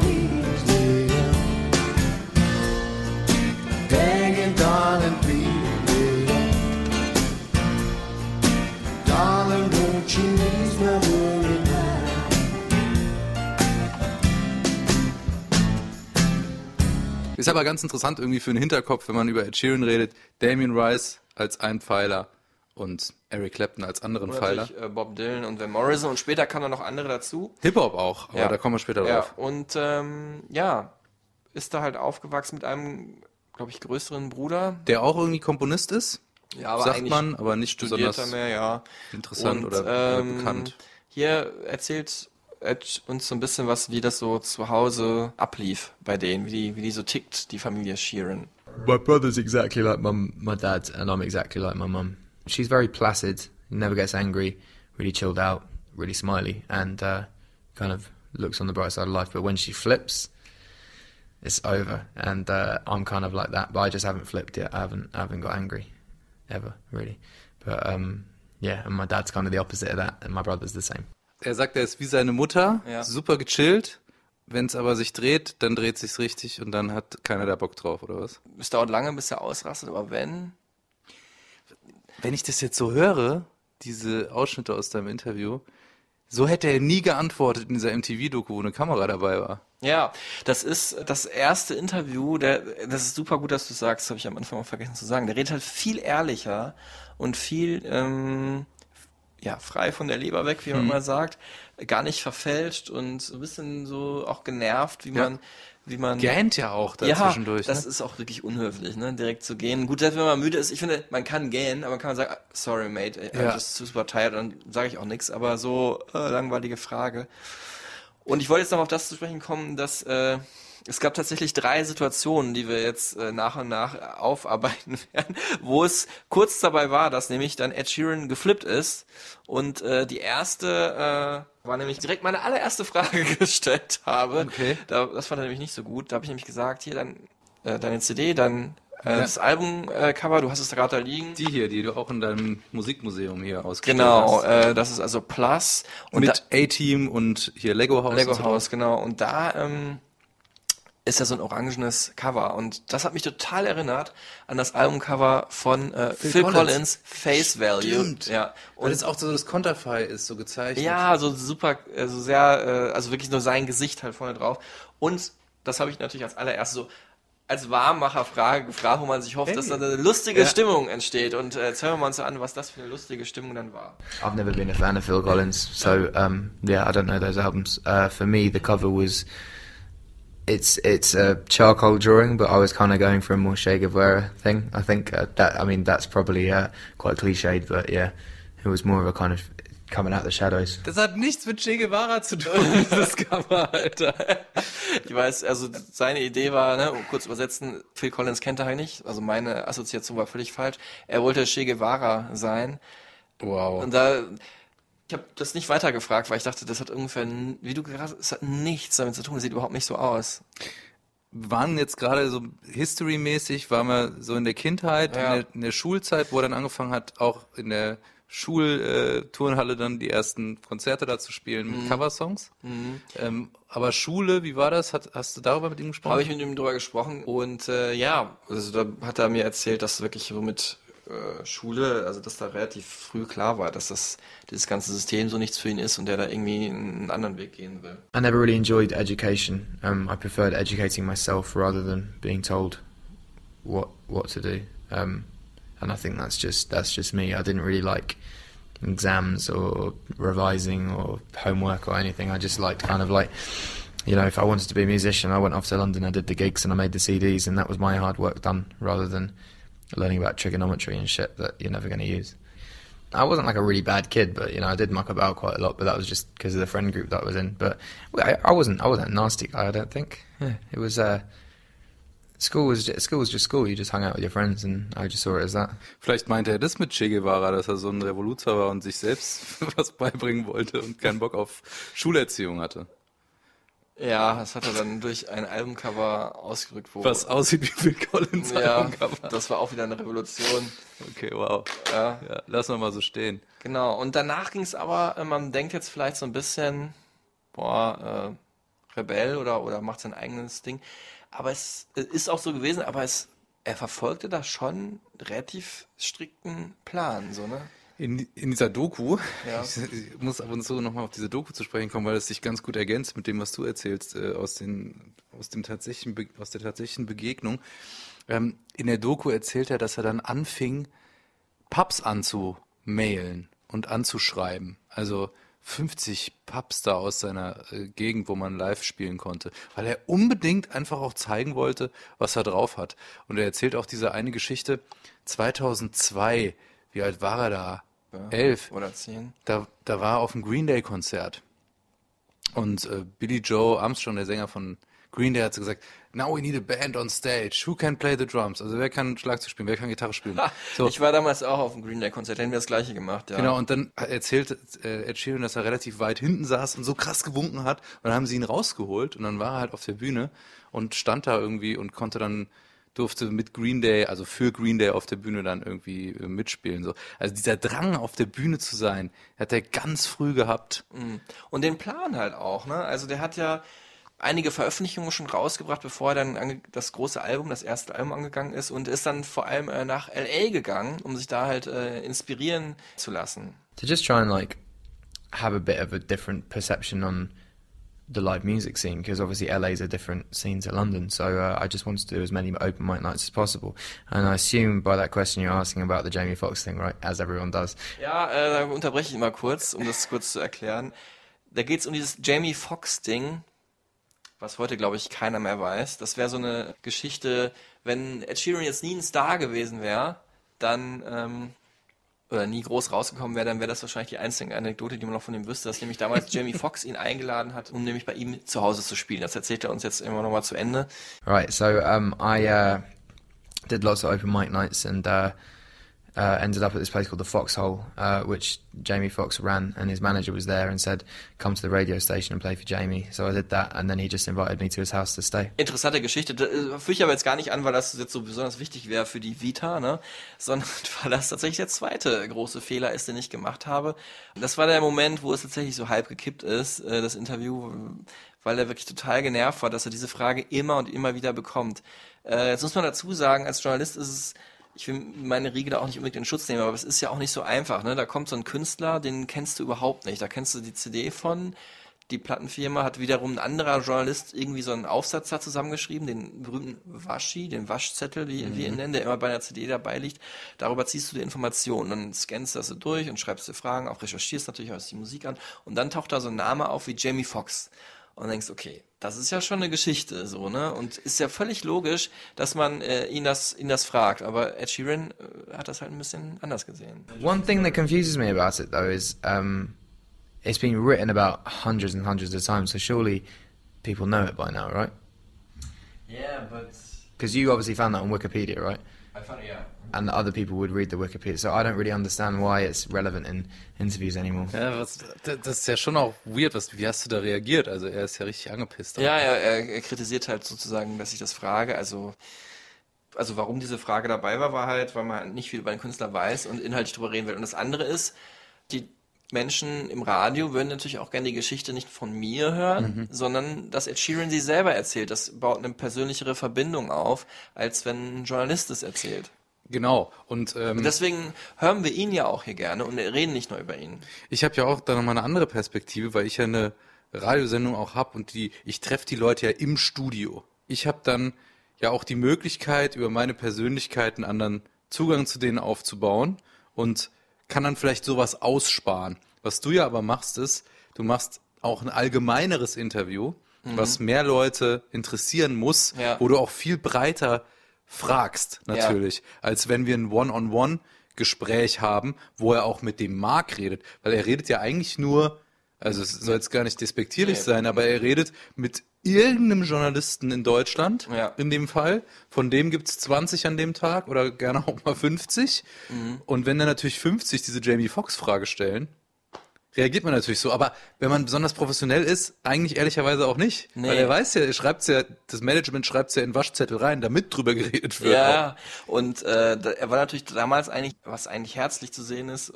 [SPEAKER 2] Ist aber ganz interessant irgendwie für den Hinterkopf, wenn man über Ed Sheeran redet. Damien Rice als ein Pfeiler und Eric Clapton als anderen
[SPEAKER 1] Und
[SPEAKER 2] Pfeiler.
[SPEAKER 1] äh, Bob Dylan und Van Morrison und später kamen dann noch andere dazu.
[SPEAKER 2] Hip-Hop auch, aber
[SPEAKER 1] Ja.
[SPEAKER 2] da kommen wir später
[SPEAKER 1] Ja,
[SPEAKER 2] drauf.
[SPEAKER 1] und ähm, ja, ist da halt aufgewachsen mit einem, glaube ich, größeren Bruder.
[SPEAKER 2] Der auch irgendwie Komponist ist,
[SPEAKER 1] Ja,
[SPEAKER 2] sagt man, aber nicht besonders
[SPEAKER 1] mehr, ja.
[SPEAKER 2] interessant
[SPEAKER 1] Und,
[SPEAKER 2] oder, oder
[SPEAKER 1] ähm,
[SPEAKER 2] bekannt.
[SPEAKER 1] Hier erzählt Uns so ein bisschen was, wie das so zu Hause ablief bei denen, wie die, wie die so tickt, die Familie Sheeran.
[SPEAKER 3] My brother's exactly like my my dad, and I'm exactly like my mum. She's very placid, never gets angry, really chilled out, really smiley, and uh, kind of looks on the bright side of life. But when she flips, it's over. And uh, I'm kind of like that, but I just haven't flipped yet. I haven't I haven't got angry, ever really. But um, yeah, and my dad's kind of the opposite of that, and my brother's the same.
[SPEAKER 2] Er sagt, er ist wie seine Mutter,
[SPEAKER 1] Ja.
[SPEAKER 2] super gechillt. Wenn es aber sich dreht, dann dreht sich's richtig und dann hat keiner da Bock drauf, oder was?
[SPEAKER 1] Es dauert lange, bis er ausrastet, aber wenn,
[SPEAKER 2] Wenn ich das jetzt so höre, diese Ausschnitte aus deinem Interview, so hätte er nie geantwortet in dieser MTV-Doku, wo eine Kamera dabei war.
[SPEAKER 1] Ja, das ist das erste Interview, der, das ist super gut, dass du sagst, habe ich am Anfang auch vergessen zu sagen. Der redet halt viel ehrlicher und viel, ähm, ja, frei von der Leber weg, wie man
[SPEAKER 2] Hm.
[SPEAKER 1] mal sagt, gar nicht verfälscht und so ein bisschen so auch genervt, wie
[SPEAKER 2] Ja.
[SPEAKER 1] man, wie man.
[SPEAKER 2] Gähnt ja auch da
[SPEAKER 1] ja,
[SPEAKER 2] zwischendurch.
[SPEAKER 1] das
[SPEAKER 2] ne?
[SPEAKER 1] ist auch wirklich unhöflich, ne, direkt zu gehen. Gut, selbst wenn man müde ist, ich finde, man kann gähnen, aber man kann sagen, "Ah, sorry, mate, I'm
[SPEAKER 2] Ja.
[SPEAKER 1] just super tired, dann sage ich auch nichts, aber so äh, langweilige Frage. Und ich wollte jetzt noch auf das zu sprechen kommen, dass äh, es gab tatsächlich drei Situationen, die wir jetzt äh, nach und nach äh, aufarbeiten werden, wo es kurz dabei war, dass nämlich dann Ed Sheeran geflippt ist. Und äh, die erste äh, war nämlich direkt meine allererste Frage gestellt habe.
[SPEAKER 2] Okay.
[SPEAKER 1] Da, das fand er nämlich nicht so gut. Da habe ich nämlich gesagt, hier dann äh, deine CD, dann äh,
[SPEAKER 2] Ja.
[SPEAKER 1] das Albumcover, du hast es gerade da liegen.
[SPEAKER 2] Die hier, die du auch in deinem Musikmuseum hier ausgestellt
[SPEAKER 1] Genau,
[SPEAKER 2] hast.
[SPEAKER 1] äh, das ist also Plus. Und
[SPEAKER 2] Mit A-Team und hier Lego House.
[SPEAKER 1] Lego
[SPEAKER 2] so.
[SPEAKER 1] House, genau. Und da ähm, ist ja so ein orangenes Cover. Und das hat mich total erinnert an das Albumcover von äh, Phil,
[SPEAKER 2] Collins.
[SPEAKER 1] Collins, Face Value.
[SPEAKER 2] Stimmt.
[SPEAKER 1] Ja.
[SPEAKER 2] Und es auch so das Konterfei ist so gezeichnet.
[SPEAKER 1] ja, so super, äh, so sehr, äh, also wirklich nur sein Gesicht halt vorne drauf. Und das habe ich natürlich als allererstes so als Warmmacherfrage gefragt, wo man sich hofft,
[SPEAKER 2] Hey.
[SPEAKER 1] dass da eine lustige
[SPEAKER 2] Ja.
[SPEAKER 1] Stimmung entsteht. Und äh, jetzt hören wir uns an, was das für eine lustige Stimmung dann war.
[SPEAKER 3] I've never been a fan of Phil Collins, so um, yeah, I don't know those albums. Uh, for me, the cover was it's it's a charcoal drawing, but I was kind of going for a more Che Guevara thing. I think uh, that I mean that's probably uh, quite cliched, but yeah, it was more of a kind of coming out the shadows.
[SPEAKER 2] Das hat nichts mit Che Guevara zu tun, dieses Cover, Alter.
[SPEAKER 1] Ich weiß, also seine Idee war, ne, um kurz übersetzen, Phil Collins kennt er halt nicht, also meine Assoziation war völlig falsch. Er wollte Che Guevara sein.
[SPEAKER 2] Wow.
[SPEAKER 1] Und da, ich habe das nicht weitergefragt, weil ich dachte, das hat ungefähr, wie du gerade, es hat nichts damit zu tun, das sieht überhaupt nicht so aus.
[SPEAKER 2] waren jetzt gerade so history-mäßig, waren wir so in der Kindheit,
[SPEAKER 1] Ja.
[SPEAKER 2] in, der, in der Schulzeit, wo er dann angefangen hat, auch in der Schulturnhalle dann die ersten Konzerte da zu spielen mit
[SPEAKER 1] Mhm.
[SPEAKER 2] Coversongs.
[SPEAKER 1] Mhm.
[SPEAKER 2] Ähm, aber Schule, wie war das? Hat, hast du darüber mit ihm gesprochen?
[SPEAKER 1] Habe ich mit ihm drüber gesprochen und äh, ja, also da hat er mir erzählt, dass wirklich so mit äh, Schule, also dass da relativ früh klar war, dass das dieses ganze System so nichts für ihn ist und da irgendwie einen anderen Weg gehen will.
[SPEAKER 3] I never really enjoyed education. Um, I preferred educating myself rather than being told what what to do. Um, and I think that's just that's just me. I didn't really like exams or revising or homework or anything. I just liked kind of like, you know, if I wanted to be a musician, I went off to London, I did the gigs, and I made the CDs, and that was my hard work done, rather than learning about trigonometry and shit that you're never going to use. I wasn't like a really bad kid, but you know I did muck about quite a lot. But that was just because of the friend group that I was in. But I, I wasn't I wasn't a nasty guy. I don't think. Yeah, it was. Uh, school was just, school was just school. You just hung out with your friends, and I just saw it as that.
[SPEAKER 2] Vielleicht meinte er das mit Che Guevara, dass er so ein Revoluzer war und sich selbst was beibringen wollte und keinen Bock auf Schulerziehung hatte.
[SPEAKER 1] Ja, das hat er dann durch ein Albumcover ausgerückt, wo
[SPEAKER 2] Was aussieht wie Phil Collins
[SPEAKER 1] ja,
[SPEAKER 2] Albumcover.
[SPEAKER 1] das war auch wieder eine Revolution.
[SPEAKER 2] Okay, wow.
[SPEAKER 1] Ja.
[SPEAKER 2] Ja, lassen wir mal so stehen.
[SPEAKER 1] Genau, und danach ging es aber, äh, man denkt jetzt vielleicht so ein bisschen, boah, äh, Rebell oder, oder macht sein eigenes Ding. Aber es äh, ist auch so gewesen, aber es, er verfolgte da schon relativ strikten Plan, so, ne?
[SPEAKER 2] In, in dieser Doku,
[SPEAKER 1] Ja.
[SPEAKER 2] ich, ich muss ab und zu nochmal auf diese Doku zu sprechen kommen, weil es sich ganz gut ergänzt mit dem, was du erzählst, äh, aus, den, aus, dem tatsächlichen Be aus der tatsächlichen Begegnung. Ähm, in der Doku erzählt er, dass er dann anfing, Pubs anzumailen und anzuschreiben. Also 50 Pubs da aus seiner äh, Gegend, wo man live spielen konnte, weil er unbedingt einfach auch zeigen wollte, was er drauf hat. Und er erzählt auch diese eine Geschichte 2002. Wie alt war er da?
[SPEAKER 1] Ja,
[SPEAKER 2] Elf.
[SPEAKER 1] Oder zehn.
[SPEAKER 2] Da, da war er auf dem Green Day Konzert. Und äh, Billy Joe Armstrong, der Sänger von Green Day, hat so gesagt, now we need a band on stage. Who can play the drums? Also wer kann Schlagzeug spielen? Wer kann Gitarre spielen? So.
[SPEAKER 1] Ich war damals auch auf dem Green Day Konzert, hätten wir das gleiche gemacht, ja.
[SPEAKER 2] Genau, und dann erzählt äh, Ed Sheeran, dass er relativ weit hinten saß und so krass gewunken hat. Und dann haben sie ihn rausgeholt und dann war er halt auf der Bühne und stand da irgendwie und konnte dann, durfte mit Green Day, also für Green Day auf der Bühne dann irgendwie äh, mitspielen. So. Also dieser Drang auf der Bühne zu sein, hat er ganz früh gehabt.
[SPEAKER 1] Mhm. Und den Plan halt auch, ne? Also der hat ja einige Veröffentlichungen schon rausgebracht, bevor er dann das große Album, das erste Album angegangen ist und ist dann vor allem äh, nach LA gegangen, um sich da halt äh, inspirieren zu lassen.
[SPEAKER 3] To just try and like have a bit of a different perception on the live music scene because obviously LA is a different scene to London. So uh, I just wanted to do as many open mic nights as possible. And I assume by that question you're asking about the Jamie Foxx thing, right? As everyone does.
[SPEAKER 1] Ja, äh, unterbreche ich mal kurz, um das kurz zu erklären. Da geht es um dieses Jamie Foxx-Ding, was heute, glaube ich, keiner mehr weiß. Das wäre so eine Geschichte, wenn Ed Sheeran jetzt nie ein Star gewesen wäre, dann, ähm, oder nie groß rausgekommen wäre, dann wäre das wahrscheinlich die einzige Anekdote, die man noch von ihm wüsste, dass nämlich damals Jamie Foxx ihn eingeladen hat, um nämlich bei ihm zu Hause zu spielen. Das erzählt er uns jetzt immer noch mal zu Ende.
[SPEAKER 3] Right. So um, I uh, did lots of open mic nights and uh, uh, ended up at this place called the Foxhole, uh, which Jamie Foxx ran, and his manager was there and said, "Come to the radio station and play for Jamie." So I did that, and then he just invited me to his house to stay.
[SPEAKER 1] Interessante Geschichte. Äh, führe ich aber jetzt gar nicht an, weil das jetzt so besonders wichtig wäre für die Vita, ne? Sondern weil das tatsächlich der zweite große Fehler ist, den ich gemacht habe. Das war der Moment, wo es tatsächlich so halb gekippt ist, äh, das Interview, weil er wirklich total genervt war, dass er diese Frage immer und immer wieder bekommt. Äh, jetzt muss man dazu sagen, als Journalist ist es ich will meine Riege da auch nicht unbedingt in Schutz nehmen, aber es ist ja auch nicht so einfach. Ne? Da kommt so ein Künstler, den kennst du überhaupt nicht. Da kennst du die CD von. Die Plattenfirma hat wiederum ein anderer Journalist irgendwie so einen Aufsatz da zusammengeschrieben, den berühmten Waschi, den Waschzettel, wie
[SPEAKER 2] Mhm.
[SPEAKER 1] wir ihn nennen, der immer bei einer CD dabei liegt. Darüber ziehst du die Informationen, dann scannst du das so durch und schreibst dir Fragen, auch recherchierst natürlich, hörst die Musik an und dann taucht da so ein Name auf wie Jamie Foxx und denkst, okay, das ist ja schon eine Geschichte, so, ne? Und ist ja völlig logisch, dass man äh, ihn das ihn das fragt. Aber Ed Sheeran äh, hat das halt ein bisschen anders gesehen.
[SPEAKER 3] One thing that confuses me about it though is um, it's been written about hundreds and hundreds of times, so surely people know it by now, right?
[SPEAKER 1] Yeah, but
[SPEAKER 3] Because you obviously found that on Wikipedia, right?
[SPEAKER 1] I found yeah.
[SPEAKER 3] And other people would read the Wikipedia, so I don't really understand why it's relevant in interviews anymore.
[SPEAKER 2] Ja, was, das das ist ja schon auch weird. Was, wie hast du da reagiert? Also er ist ja richtig angepisst.
[SPEAKER 1] Ja, er, er, er kritisiert halt sozusagen, dass ich das frage. Also also warum diese Frage dabei war, war halt, weil man nicht viel über den Künstler weiß und inhaltlich drüber reden will. Und das andere ist, die Menschen im Radio würden natürlich auch gerne die Geschichte nicht von mir hören,
[SPEAKER 2] Mhm.
[SPEAKER 1] sondern dass Ed Sheeran sie selber erzählt. Das baut eine persönlichere Verbindung auf, als wenn ein Journalist es erzählt.
[SPEAKER 2] Genau. Und ähm,
[SPEAKER 1] Und deswegen hören wir ihn ja auch hier gerne und reden nicht nur über ihn.
[SPEAKER 2] Ich habe ja auch da nochmal eine andere Perspektive, weil ich ja eine Radiosendung auch habe und die, ich treffe die Leute ja im Studio. Ich habe dann ja auch die Möglichkeit, über meine Persönlichkeit einen anderen Zugang zu denen aufzubauen und kann dann vielleicht sowas aussparen. Was du ja aber machst, ist, du machst auch ein allgemeineres Interview,
[SPEAKER 1] Mhm.
[SPEAKER 2] was mehr Leute interessieren muss,
[SPEAKER 1] Ja.
[SPEAKER 2] wo du auch viel breiter fragst, natürlich, als wenn wir ein One-on-One-Gespräch haben, wo er auch mit dem Mark redet. Weil er redet ja eigentlich nur, also es soll jetzt gar nicht despektierlich
[SPEAKER 1] Nee.
[SPEAKER 2] sein, aber er redet mit irgendeinem Journalisten in Deutschland,
[SPEAKER 1] Ja.
[SPEAKER 2] in dem Fall. Von dem gibt's 20 an dem Tag oder gerne auch mal 50.
[SPEAKER 1] Mhm.
[SPEAKER 2] Und wenn dann natürlich 50 diese Jamie Foxx-Frage stellen, reagiert man natürlich so. Aber wenn man besonders professionell ist, eigentlich ehrlicherweise auch nicht.
[SPEAKER 1] Nee.
[SPEAKER 2] Weil er weiß ja, er schreibt's ja, das Management schreibt's ja in Waschzettel rein, damit drüber geredet wird. auch.
[SPEAKER 1] Ja, und äh, er war natürlich damals eigentlich, was eigentlich herzlich zu sehen ist,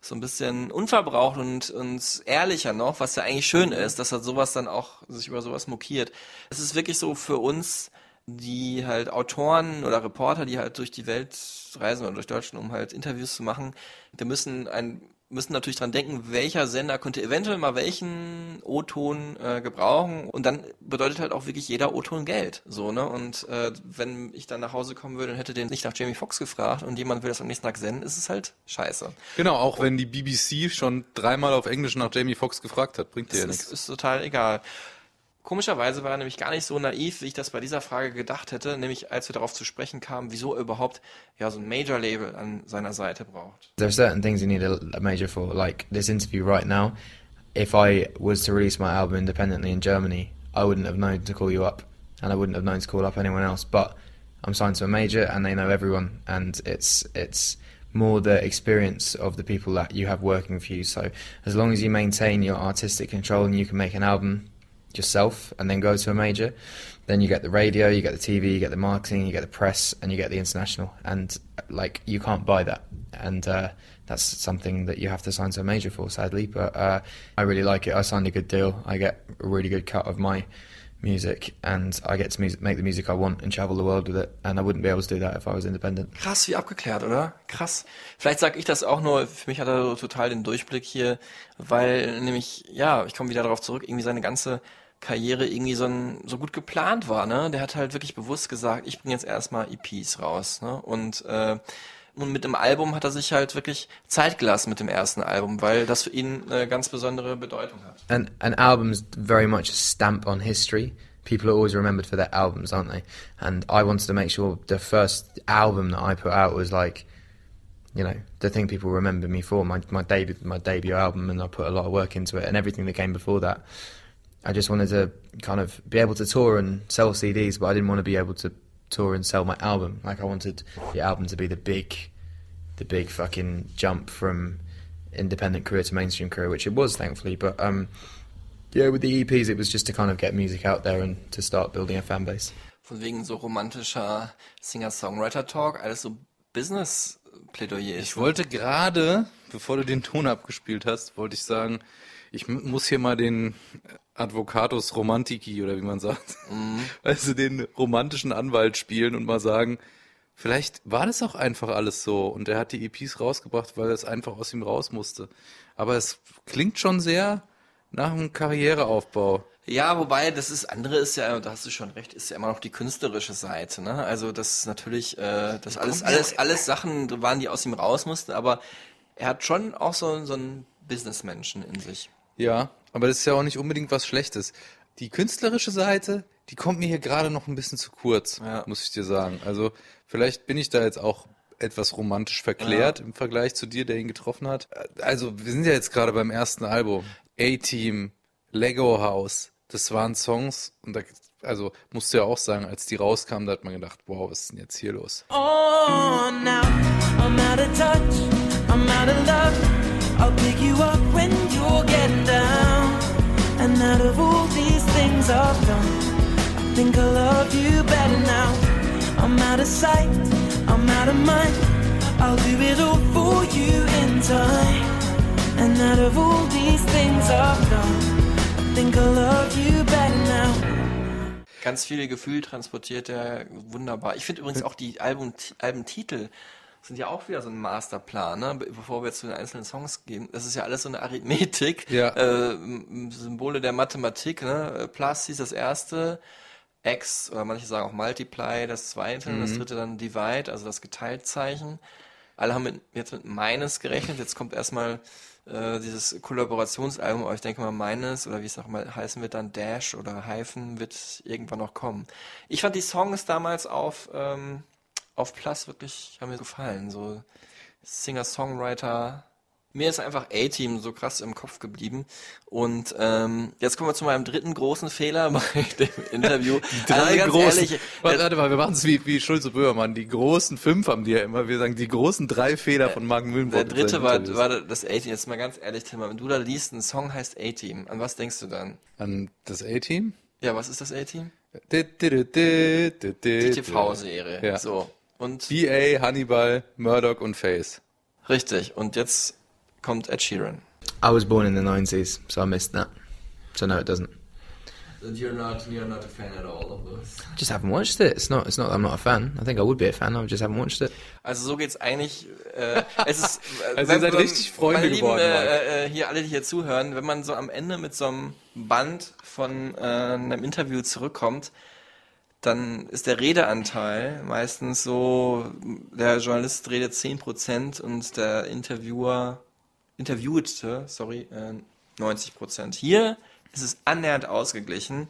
[SPEAKER 1] so ein bisschen unverbraucht und, und ehrlicher noch, was ja eigentlich schön ist, dass er sowas dann auch sich über sowas mokiert. Es ist wirklich so für uns, die halt Autoren oder Reporter, die halt durch die Welt reisen oder durch Deutschland, um halt Interviews zu machen, wir müssen ein müssen natürlich dran denken, welcher Sender könnte eventuell mal welchen O-Ton äh, gebrauchen und dann bedeutet halt auch wirklich jeder O-Ton Geld, so ne und äh, wenn ich dann nach Hause kommen würde und hätte den nicht nach Jamie Foxx gefragt und jemand will das am nächsten Tag senden, ist es halt scheiße.
[SPEAKER 2] Genau, auch wenn die BBC schon dreimal auf Englisch nach Jamie Foxx gefragt hat, bringt dir ja
[SPEAKER 1] ist,
[SPEAKER 2] nichts.
[SPEAKER 1] ist total egal. Komischerweise war er nämlich gar nicht so naiv, wie ich das bei dieser Frage gedacht hätte, nämlich als wir darauf zu sprechen kamen, wieso er überhaupt ja so ein Major-Label an seiner Seite braucht.
[SPEAKER 3] There are certain things you need a major for, like this interview right now. If I was to release my album independently in Germany, I wouldn't have known to call you up, and I wouldn't have known to call up anyone else. But I'm signed to a major, and they know everyone, and it's it's more the experience of the people that you have working for you. So as long as you maintain your artistic control and you can make an album yourself and then go to a major, then you get the radio, you get the TV, you get the marketing, you get the press, and you get the international. And like you can't buy that, and uh, that's something that you have to sign to a major for, sadly. But uh, I really like it. I signed a good deal. I get a really good cut of my music, and I get to music, make the music I want and travel the world with it. And I wouldn't be able to do that if I was independent.
[SPEAKER 1] Krass, wie abgeklärt, oder? Krass. Vielleicht sage ich das auch nur, für mich hat er total den Durchblick hier, weil nämlich, ja, ich komme wieder darauf zurück, irgendwie seine ganze Karriere irgendwie so, ein, so gut geplant war, ne? Der hat halt wirklich bewusst gesagt, ich bringe jetzt erstmal EPs raus, ne? Und, äh, und mit dem Album hat er sich halt wirklich Zeit gelassen mit dem ersten Album, weil das für ihn eine ganz besondere Bedeutung hat.
[SPEAKER 3] And an album's very much a stamp on history. People are always remembered for their albums, aren't they? And I wanted to make sure the first album that I put out was like, you know, the thing people remember me for. My my debut my debut album, and I put a lot of work into it, and everything that came before that. I just wanted to kind of be able to tour and sell CDs, but I didn't want to be able to tour and sell my album. Like I wanted the album to be the big, the big fucking jump from independent career to mainstream career, which it was, thankfully. But um, yeah, with the EPs, it was just to kind of get music out there and to start building a fan base.
[SPEAKER 1] Von wegen so romantischer Singer-Songwriter-Talk, alles so Business-Plädoyer.
[SPEAKER 2] Ich wollte gerade, bevor du den Ton abgespielt hast, wollte ich sagen, ich muss hier mal den Advocatus Romantiki oder wie man sagt, also den romantischen Anwalt spielen und mal sagen, vielleicht war das auch einfach alles so und er hat die EPs rausgebracht, weil es einfach aus ihm raus musste. Aber es klingt schon sehr nach einem Karriereaufbau.
[SPEAKER 1] Ja, wobei das ist andere ist ja, da hast du schon recht, ist ja immer noch die künstlerische Seite, ne? Also das ist natürlich, äh, das alles, alles, alles Sachen waren, die aus ihm raus mussten, aber er hat schon auch so, so einen Businessmenschen in sich.
[SPEAKER 2] Ja, aber das ist ja auch nicht unbedingt was Schlechtes. Die künstlerische Seite, die kommt mir hier gerade noch ein bisschen zu kurz,
[SPEAKER 1] Ja.
[SPEAKER 2] muss ich dir sagen. Also vielleicht bin ich da jetzt auch etwas romantisch verklärt im Vergleich zu dir, der ihn getroffen hat. Also wir sind ja jetzt gerade beim ersten Album. A-Team, Lego House, das waren Songs und da, also musst du ja auch sagen, als die rauskamen, da hat man gedacht, wow, was ist denn jetzt hier los?
[SPEAKER 6] Oh, now I'm out of touch, I'm out of love. I'll pick you up when you're getting down. And out of all these things I've done, I think I love you better now. I'm out of sight, I'm out of mind. I'll do it all for you in time. And out of all these things I've done, I think I love you better now.
[SPEAKER 1] Ganz viel Gefühl transportiert er wunderbar. Ich finde übrigens auch die Album, Albentitel sind ja auch wieder so ein Masterplan, ne? Be- bevor wir jetzt zu den einzelnen Songs gehen. Das ist ja alles so eine Arithmetik,
[SPEAKER 2] Ja.
[SPEAKER 1] äh, Symbole der Mathematik. Ne? Plus ist das erste, X oder manche sagen auch Multiply das zweite, das dritte dann Divide, also das Geteiltzeichen. Alle haben mit, jetzt mit Minus gerechnet. Jetzt kommt erstmal äh, dieses Kollaborationsalbum, aber ich denke mal Minus oder wie es auch mal heißen wird, dann Dash oder Hyphen wird irgendwann noch kommen. Ich fand die Songs damals auf, ähm, auf Plus wirklich, haben mir gefallen. So Singer-Songwriter. Mir ist einfach A-Team so krass im Kopf geblieben. Und ähm, jetzt kommen wir zu meinem dritten großen Fehler bei dem Interview.
[SPEAKER 2] Drei
[SPEAKER 1] Also ganz
[SPEAKER 2] großen.
[SPEAKER 1] ehrlich,
[SPEAKER 2] warte, warte mal, wir machen es wie, wie Schulze Böhmermann. Die großen fünf haben die ja immer. Wir sagen die großen drei Fehler von Mark Mühlenburg.
[SPEAKER 1] Der dritte war, war das A-Team. Jetzt mal ganz ehrlich, Tim, wenn du da liest, ein Song heißt A-Team, an was denkst du dann?
[SPEAKER 2] An das A-Team?
[SPEAKER 1] Ja, was ist das A-Team?
[SPEAKER 2] Die
[SPEAKER 1] TV-Serie.
[SPEAKER 2] Ja.
[SPEAKER 1] So. Und
[SPEAKER 2] BA, Hannibal, Murdoch und Face.
[SPEAKER 1] richtig. Und jetzt kommt Ed Sheeran.
[SPEAKER 3] I was born in the 90s, so I missed that. So no, it doesn't.
[SPEAKER 1] You're not, you're not a fan at all of those.
[SPEAKER 3] I just haven't watched it. It's not. It's not. that I'm not a fan. I think I would be a fan. I just haven't watched it.
[SPEAKER 1] Also so geht's eigentlich. Äh, es ist. Äh,
[SPEAKER 2] Also ihr seid
[SPEAKER 1] wenn-
[SPEAKER 2] richtig Freunde
[SPEAKER 1] meine lieben,
[SPEAKER 2] geworden.
[SPEAKER 1] Äh, äh, hier alle, die hier zuhören, wenn man so am Ende mit so einem Band von äh, einem Interview zurückkommt, dann ist der Redeanteil meistens so, der Journalist redet 10% und der Interviewer, Interviewte, sorry, äh, 90%. Hier ist es annähernd ausgeglichen,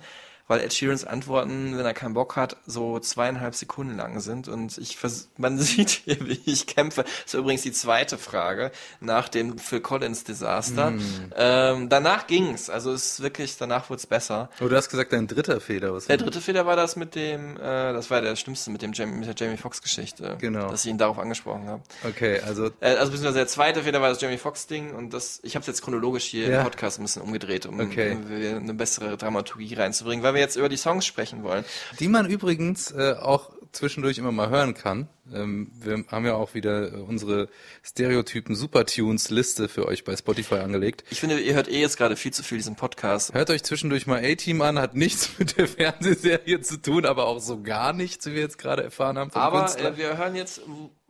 [SPEAKER 1] weil Ed Sheerans Antworten, wenn er keinen Bock hat, so zweieinhalb Sekunden lang sind und ich vers man sieht hier, wie ich kämpfe. Das ist übrigens die zweite Frage nach dem Phil Collins Desaster. Ähm, danach ging's, also es ist wirklich, danach wurde es besser.
[SPEAKER 2] Oh, du hast gesagt, dein dritter Fehler. Was
[SPEAKER 1] Der dritte Fehler war das mit dem, äh, das war der schlimmste mit dem Jamie, mit der Jamie Foxx Geschichte,
[SPEAKER 2] Genau.
[SPEAKER 1] dass ich ihn darauf angesprochen habe.
[SPEAKER 2] Okay, also
[SPEAKER 1] Äh, also beziehungsweise der zweite Fehler war das Jamie Foxx Ding und das, ich habe es jetzt chronologisch hier
[SPEAKER 2] Ja.
[SPEAKER 1] im Podcast ein bisschen umgedreht, um,
[SPEAKER 2] Okay.
[SPEAKER 1] um eine bessere Dramaturgie reinzubringen, weil wir jetzt über die Songs sprechen wollen.
[SPEAKER 2] die man übrigens äh, auch zwischendurch immer mal hören kann. Ähm, wir haben ja auch wieder äh, unsere Stereotypen Supertunes Liste für euch bei Spotify angelegt.
[SPEAKER 1] Ich finde, ihr hört eh jetzt gerade viel zu viel diesen Podcast.
[SPEAKER 2] Hört euch zwischendurch mal A-Team an, hat nichts mit der Fernsehserie zu tun, aber auch so gar nichts, wie wir jetzt gerade erfahren haben
[SPEAKER 1] Aber äh, wir hören jetzt,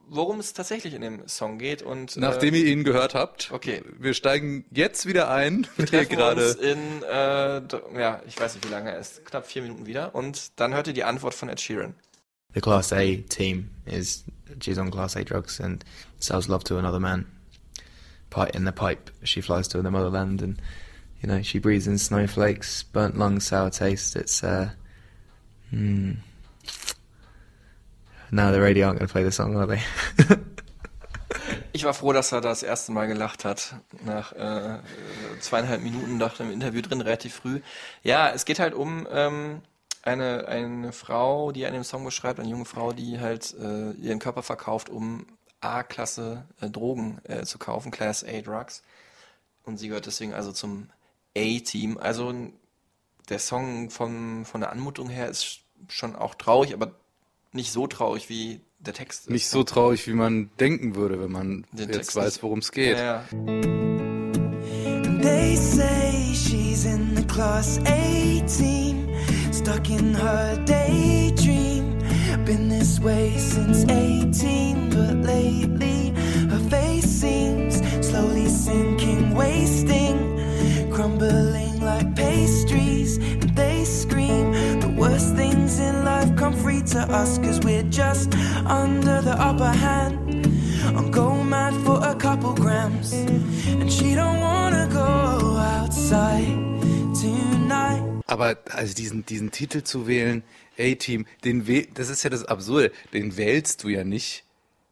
[SPEAKER 1] worum es tatsächlich in dem Song geht und
[SPEAKER 2] Nachdem
[SPEAKER 1] äh,
[SPEAKER 2] ihr ihn gehört habt,
[SPEAKER 1] Okay.
[SPEAKER 2] wir steigen jetzt wieder ein. Wir
[SPEAKER 1] treffen uns
[SPEAKER 2] gerade
[SPEAKER 1] in, äh, ja, ich weiß nicht, wie lange er ist, knapp vier Minuten wieder und dann hört ihr die Antwort von Ed Sheeran.
[SPEAKER 3] The Class A team is she's on Class A drugs and sells love to another man. Pi- in the pipe, she flies to the motherland, and you know she breathes in snowflakes, burnt lungs, sour taste. It's uh, hmm. No, the radio aren't going to play the song, are they?
[SPEAKER 1] Ich war froh, dass er das erste Mal gelacht hat. Nach äh, zweieinhalb Minuten nach dem Interview drin, relativ früh. Ja, es geht halt um ähm, eine, eine Frau, die an dem Song beschreibt, eine junge Frau, die halt äh, ihren Körper verkauft, um A-Klasse äh, Drogen äh, zu kaufen, Class A Drugs. Und sie gehört deswegen also zum A-Team. Also der Song von, von der Anmutung her ist schon auch traurig, aber nicht so traurig wie der Text. ist.
[SPEAKER 2] nicht so traurig, wie man denken würde, wenn man
[SPEAKER 1] Der
[SPEAKER 2] jetzt
[SPEAKER 1] Text
[SPEAKER 2] weiß, worum es geht.
[SPEAKER 1] Ja,
[SPEAKER 6] they say she's in the class A team, stuck in her daydream. Been this way since 18, but lately her face seems slowly sinking, wasting, crumbling to us, cause we're just under the upper hand. I'm going mad for a couple grams. And she don't wanna go outside tonight.
[SPEAKER 2] Aber also diesen, diesen Titel zu wählen, A-Team, den wäh- das ist ja das Absurde, den wählst du ja nicht,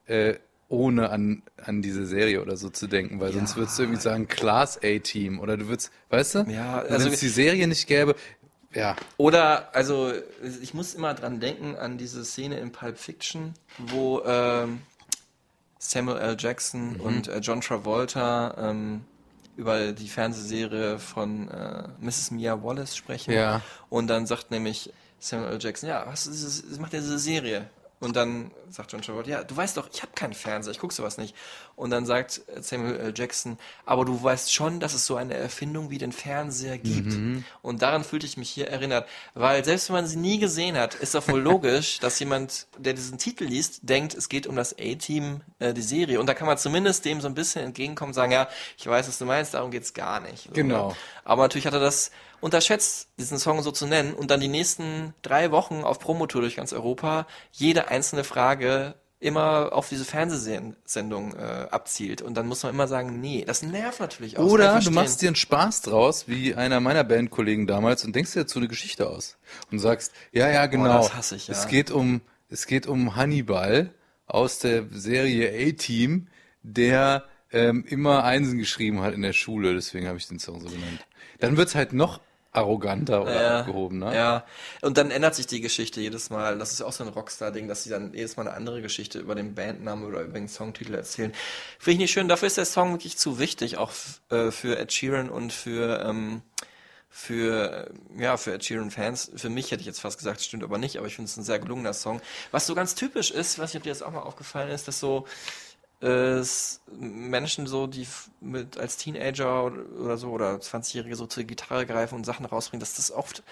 [SPEAKER 2] äh, ohne an, an diese Serie oder so zu denken, weil sonst würdest du irgendwie sagen, Class A-Team oder du würdest, weißt du?
[SPEAKER 1] Ja,
[SPEAKER 2] Wenn
[SPEAKER 1] also-
[SPEAKER 2] es die Serie nicht gäbe, ja,
[SPEAKER 1] Oder, also, ich muss immer dran denken, an diese Szene in Pulp Fiction, wo ähm, Samuel L.
[SPEAKER 2] Mhm.
[SPEAKER 1] Jackson und äh, John Travolta ähm, über die Fernsehserie von äh, Mrs. Mia Wallace sprechen.
[SPEAKER 2] Ja.
[SPEAKER 1] Und dann sagt nämlich Samuel L. Jackson, ja, was ist das macht diese Serie. Und dann sagt John Travolta, ja, du weißt doch, ich habe keinen Fernseher, ich gucke sowas nicht. Und dann sagt Samuel L. Jackson, aber du weißt schon, dass es so eine Erfindung wie den Fernseher gibt.
[SPEAKER 2] Mhm.
[SPEAKER 1] Und daran fühlte ich mich hier erinnert, weil selbst wenn man sie nie gesehen hat, ist doch wohl logisch, dass jemand, der diesen Titel liest, denkt, es geht um das A-Team, äh, die Serie. Und da kann man zumindest dem so ein bisschen entgegenkommen und sagen, ja, ich weiß, was du meinst, darum geht's gar nicht. So,
[SPEAKER 2] Genau.
[SPEAKER 1] ne? Aber natürlich hat er das unterschätzt, diesen Song so zu nennen und dann die nächsten drei Wochen auf Promotour durch ganz Europa jede einzelne Frage immer auf diese Fernsehsendung äh, abzielt. Und dann muss man immer sagen, nee, das nervt natürlich auch.
[SPEAKER 2] Oder du machst dir einen Spaß draus, wie einer meiner Bandkollegen damals, und denkst dir dazu eine Geschichte aus. Und sagst, ja, ja, genau.
[SPEAKER 1] das hasse ich, ja.
[SPEAKER 2] Es geht um, es geht um Hannibal aus der Serie A-Team, der ähm, immer Einsen geschrieben hat in der Schule, deswegen habe ich den Song so genannt. Dann wird's halt noch arroganter oder
[SPEAKER 1] Ja,
[SPEAKER 2] abgehobener.
[SPEAKER 1] Ja, und dann ändert sich die Geschichte jedes Mal. Das ist auch so ein Rockstar-Ding, dass sie dann jedes Mal eine andere Geschichte über den Bandnamen oder über den Songtitel erzählen. Finde ich nicht schön. Dafür ist der Song wirklich zu wichtig, auch äh, für Ed Sheeran und für ähm, für ja für Ed Sheeran Fans. Für mich hätte ich jetzt fast gesagt, stimmt aber nicht. Aber ich finde es ein sehr gelungener Song. Was so ganz typisch ist, weiß nicht, ob dir das auch mal aufgefallen ist, dass so äh, s- Menschen so, die mit als Teenager oder, so oder 20-Jährige so zur Gitarre greifen und Sachen rausbringen, dass das oft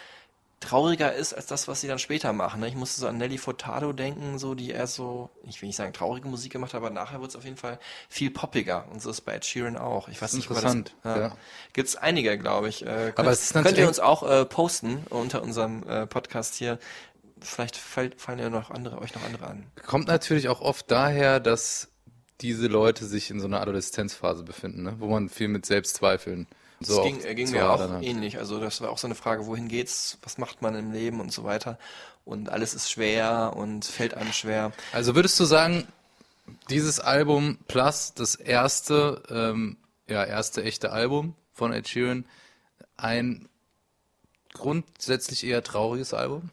[SPEAKER 1] trauriger ist als das, was sie dann später machen. Ne? Ich musste so an Nelly Furtado denken, so die eher so, ich will nicht sagen traurige Musik gemacht, hat, aber nachher wird es auf jeden Fall viel poppiger. Und so ist bei Ed Sheeran auch. Ich weiß nicht, er
[SPEAKER 2] Interessant,
[SPEAKER 1] Das,
[SPEAKER 2] ja.
[SPEAKER 1] Gibt es einige, glaube ich. Äh, könnt,
[SPEAKER 2] Aber es ist
[SPEAKER 1] könnt ihr uns auch äh, posten unter unserem äh, Podcast hier. Vielleicht fall- fallen ja noch andere, euch noch andere an.
[SPEAKER 2] Kommt natürlich auch oft daher, dass diese Leute sich in so einer Adoleszenzphase befinden, ne? wo man viel mit Selbstzweifeln so
[SPEAKER 1] das ging, äh, ging mir auch
[SPEAKER 2] hat.
[SPEAKER 1] ähnlich. Also das war auch so eine Frage, wohin geht's, was macht man im Leben und so weiter. Und alles ist schwer und fällt einem schwer.
[SPEAKER 2] Also würdest du sagen, dieses Album plus das erste, ähm, ja, erste echte Album von Ed Sheeran, ein grundsätzlich eher trauriges Album?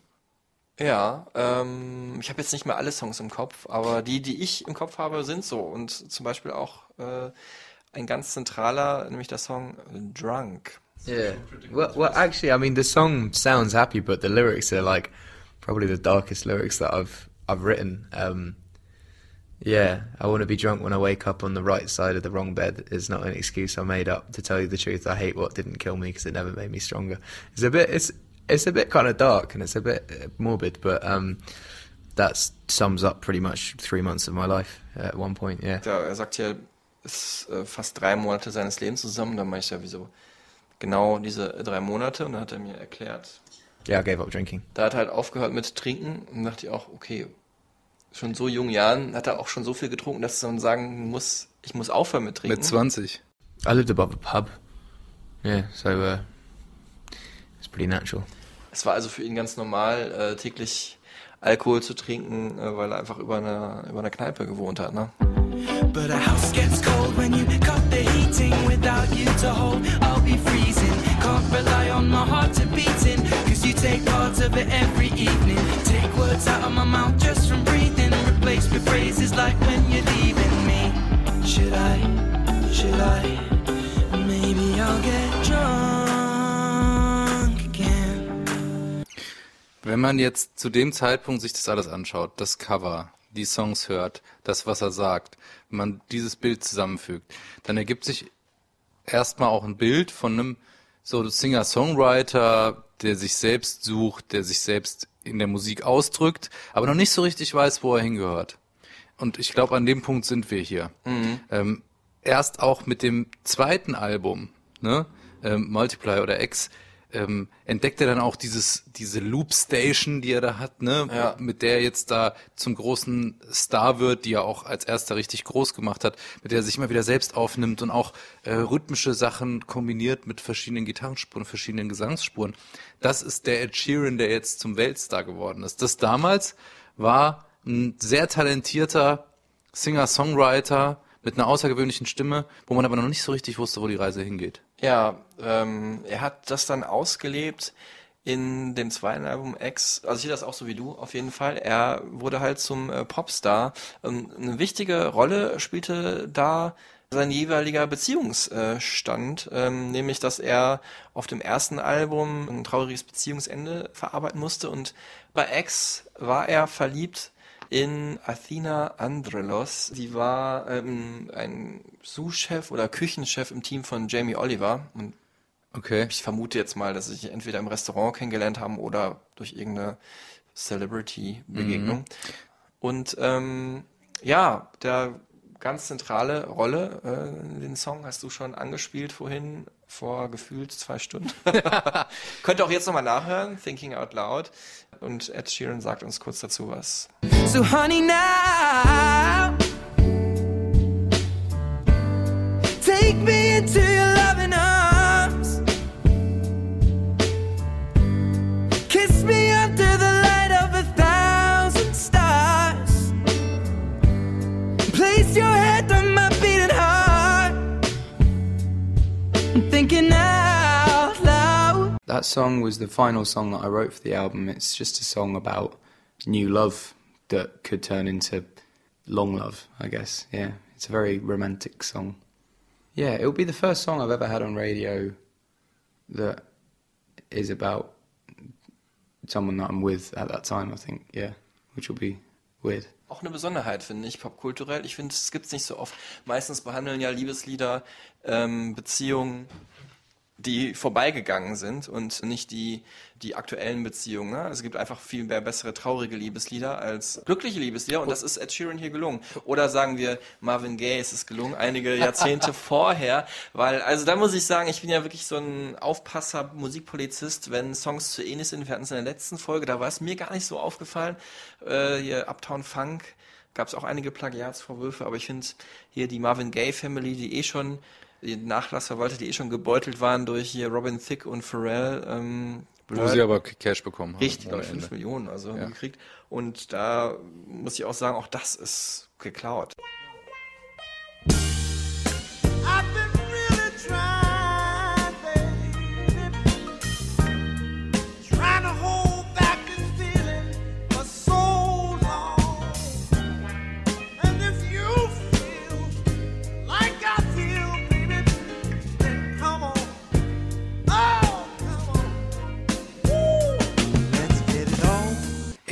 [SPEAKER 1] Ja, ähm, ich habe jetzt nicht mehr alle Songs im Kopf, aber die, die ich im Kopf habe, sind so. Und zum Beispiel auch äh, ein ganz zentraler, nämlich der Song Drunk.
[SPEAKER 3] Yeah. Well, well, actually, I mean, the song sounds happy, but the lyrics are like probably the darkest lyrics that I've I've written. Um, yeah, I want to be drunk when I wake up on the right side of the wrong bed is not an excuse I made up. To tell you the truth, I hate what didn't kill me because it never made me stronger. It's a bit, it's it's a bit kind of dark and it's a bit uh, morbid, but um, that sums up pretty much three months of my life at one point. Yeah.
[SPEAKER 1] Ja, er sagt hier, ist äh, fast drei Monate seines Lebens zusammen. Dann meine ich ja, wieso genau diese drei Monate. Und dann hat er mir erklärt,
[SPEAKER 3] Yeah, I gave up drinking.
[SPEAKER 1] da hat er halt aufgehört mit Trinken. Und dachte ich auch, okay, schon so jungen Jahren hat er auch schon so viel getrunken, dass man sagen muss, ich muss aufhören mit Trinken.
[SPEAKER 2] Mit 20.
[SPEAKER 3] I lived above a pub. Yeah, so uh, it's pretty natural.
[SPEAKER 1] Es war also für ihn ganz normal, äh, täglich Alkohol zu trinken, äh, weil er einfach über eine, über eine Kneipe gewohnt hat. Ne?
[SPEAKER 6] But a house gets cold when you cut the heating without you to hold. I'll be freezing. Can't rely on my heart to beating. Cause you take parts of it every evening. Take words out of my mouth just from breathing. Replace with phrases like when you're leaving me. Should I? Should I? Maybe I'll get drunk
[SPEAKER 2] Wenn man jetzt zu dem Zeitpunkt sich das alles anschaut, das Cover, die Songs hört, das, was er sagt, wenn man dieses Bild zusammenfügt, dann ergibt sich erstmal auch ein Bild von einem so Singer-Songwriter, der sich selbst sucht, der sich selbst in der Musik ausdrückt, aber noch nicht so richtig weiß, wo er hingehört. Und ich glaube, an dem Punkt sind wir hier. Ähm, erst auch mit dem zweiten Album, ne, ähm, Multiply oder X, ähm, entdeckt er dann auch dieses, diese Loop Station, die er da hat, ne,
[SPEAKER 1] Ja.
[SPEAKER 2] mit der er jetzt da zum großen Star wird, die er auch als erster richtig groß gemacht hat, mit der er sich immer wieder selbst aufnimmt und auch äh, rhythmische Sachen kombiniert mit verschiedenen Gitarrenspuren, verschiedenen Gesangsspuren. Das ist der Ed Sheeran, der jetzt zum Weltstar geworden ist. Das damals war ein sehr talentierter Singer-Songwriter mit einer außergewöhnlichen Stimme, wo man aber noch nicht so richtig wusste, wo die Reise hingeht.
[SPEAKER 1] Ja, ähm, er hat das dann ausgelebt in dem zweiten Album X. Also ich sehe das auch so wie du, auf jeden Fall. Er wurde halt zum äh, Popstar. Ähm, eine wichtige Rolle spielte da sein jeweiliger Beziehungsstand, ähm, nämlich dass er auf dem ersten Album ein trauriges Beziehungsende verarbeiten musste und bei X war er verliebt in Athena Andrelos. Sie war ähm, ein Sous-Chef oder Küchenchef im Team von Jamie Oliver. Und
[SPEAKER 2] Okay.
[SPEAKER 1] ich vermute jetzt mal, dass sie sich entweder im Restaurant kennengelernt haben oder durch irgendeine Celebrity-Begegnung. Und ähm, ja, der ganz zentrale Rolle äh, in den Song hast du schon angespielt vorhin, vor gefühlt zwei Stunden. Könnt ihr auch jetzt nochmal nachhören, Thinking Out Loud. Und Ed Sheeran sagt uns kurz dazu was.
[SPEAKER 6] So, honey, now thinking out loud.
[SPEAKER 5] That song was the final song that I wrote for the album. It's just a song about new love that could turn into long love, I guess. Yeah, it's a very romantic song. Yeah, it'll be the first song I've ever had on radio that is about someone that I'm with at that time, I think. Yeah, which will be weird.
[SPEAKER 1] Auch eine Besonderheit, finde ich, popkulturell. Ich finde, es gibt's nicht so oft. Meistens behandeln ja Liebeslieder ähm, Beziehungen, die vorbeigegangen sind und nicht die, die aktuellen Beziehungen. Ne? Es gibt einfach viel mehr bessere traurige Liebeslieder als glückliche Liebeslieder und das ist Ed Sheeran hier gelungen. Oder sagen wir, Marvin Gaye ist es gelungen, einige Jahrzehnte vorher, weil, also da muss ich sagen, ich bin ja wirklich so ein Aufpasser, Musikpolizist, wenn Songs zu ähnlich sind. Wir hatten es in der letzten Folge, da war es mir gar nicht so aufgefallen. Äh, hier Uptown Funk gab es auch einige Plagiatsvorwürfe, aber ich finde hier die Marvin Gaye Family, die eh schon die Nachlassverwalter, die eh schon gebeutelt waren durch hier Robin Thicke und Pharrell. Ähm,
[SPEAKER 2] Wo sie aber Cash bekommen haben.
[SPEAKER 1] Richtig, glaube ich,
[SPEAKER 2] Ende.
[SPEAKER 1] 5 Millionen also
[SPEAKER 2] Ja.
[SPEAKER 1] gekriegt. Und da muss ich auch sagen, auch das ist geklaut.
[SPEAKER 6] I've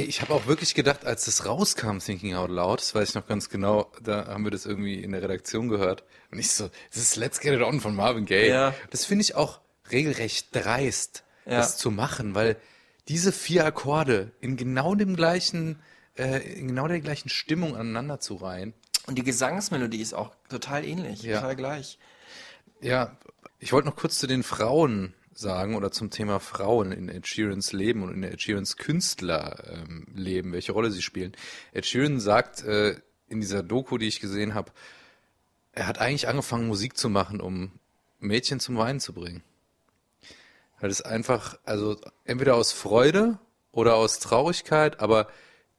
[SPEAKER 2] Ich habe auch wirklich gedacht, als das rauskam, Thinking Out Loud, das weiß ich noch ganz genau, da haben wir das irgendwie in der Redaktion gehört. Und ich so, das ist Let's Get It On von Marvin Gaye.
[SPEAKER 1] Ja.
[SPEAKER 2] Das finde ich auch regelrecht dreist,
[SPEAKER 1] Ja.
[SPEAKER 2] das zu machen, weil diese vier Akkorde in genau dem gleichen, äh, in genau der gleichen Stimmung aneinander zu reihen.
[SPEAKER 1] Und die Gesangsmelodie ist auch total ähnlich,
[SPEAKER 2] Ja.
[SPEAKER 1] total gleich.
[SPEAKER 2] Ja, ich wollte noch kurz zu den Frauen sagen oder zum Thema Frauen in Ed Sheerans Leben und in Ed Sheerans Künstlerleben, ähm, Leben, welche Rolle sie spielen. Ed Sheeran sagt äh, in dieser Doku, die ich gesehen habe, er hat eigentlich angefangen, Musik zu machen, um Mädchen zum Weinen zu bringen. Weil es einfach, also entweder aus Freude oder aus Traurigkeit, aber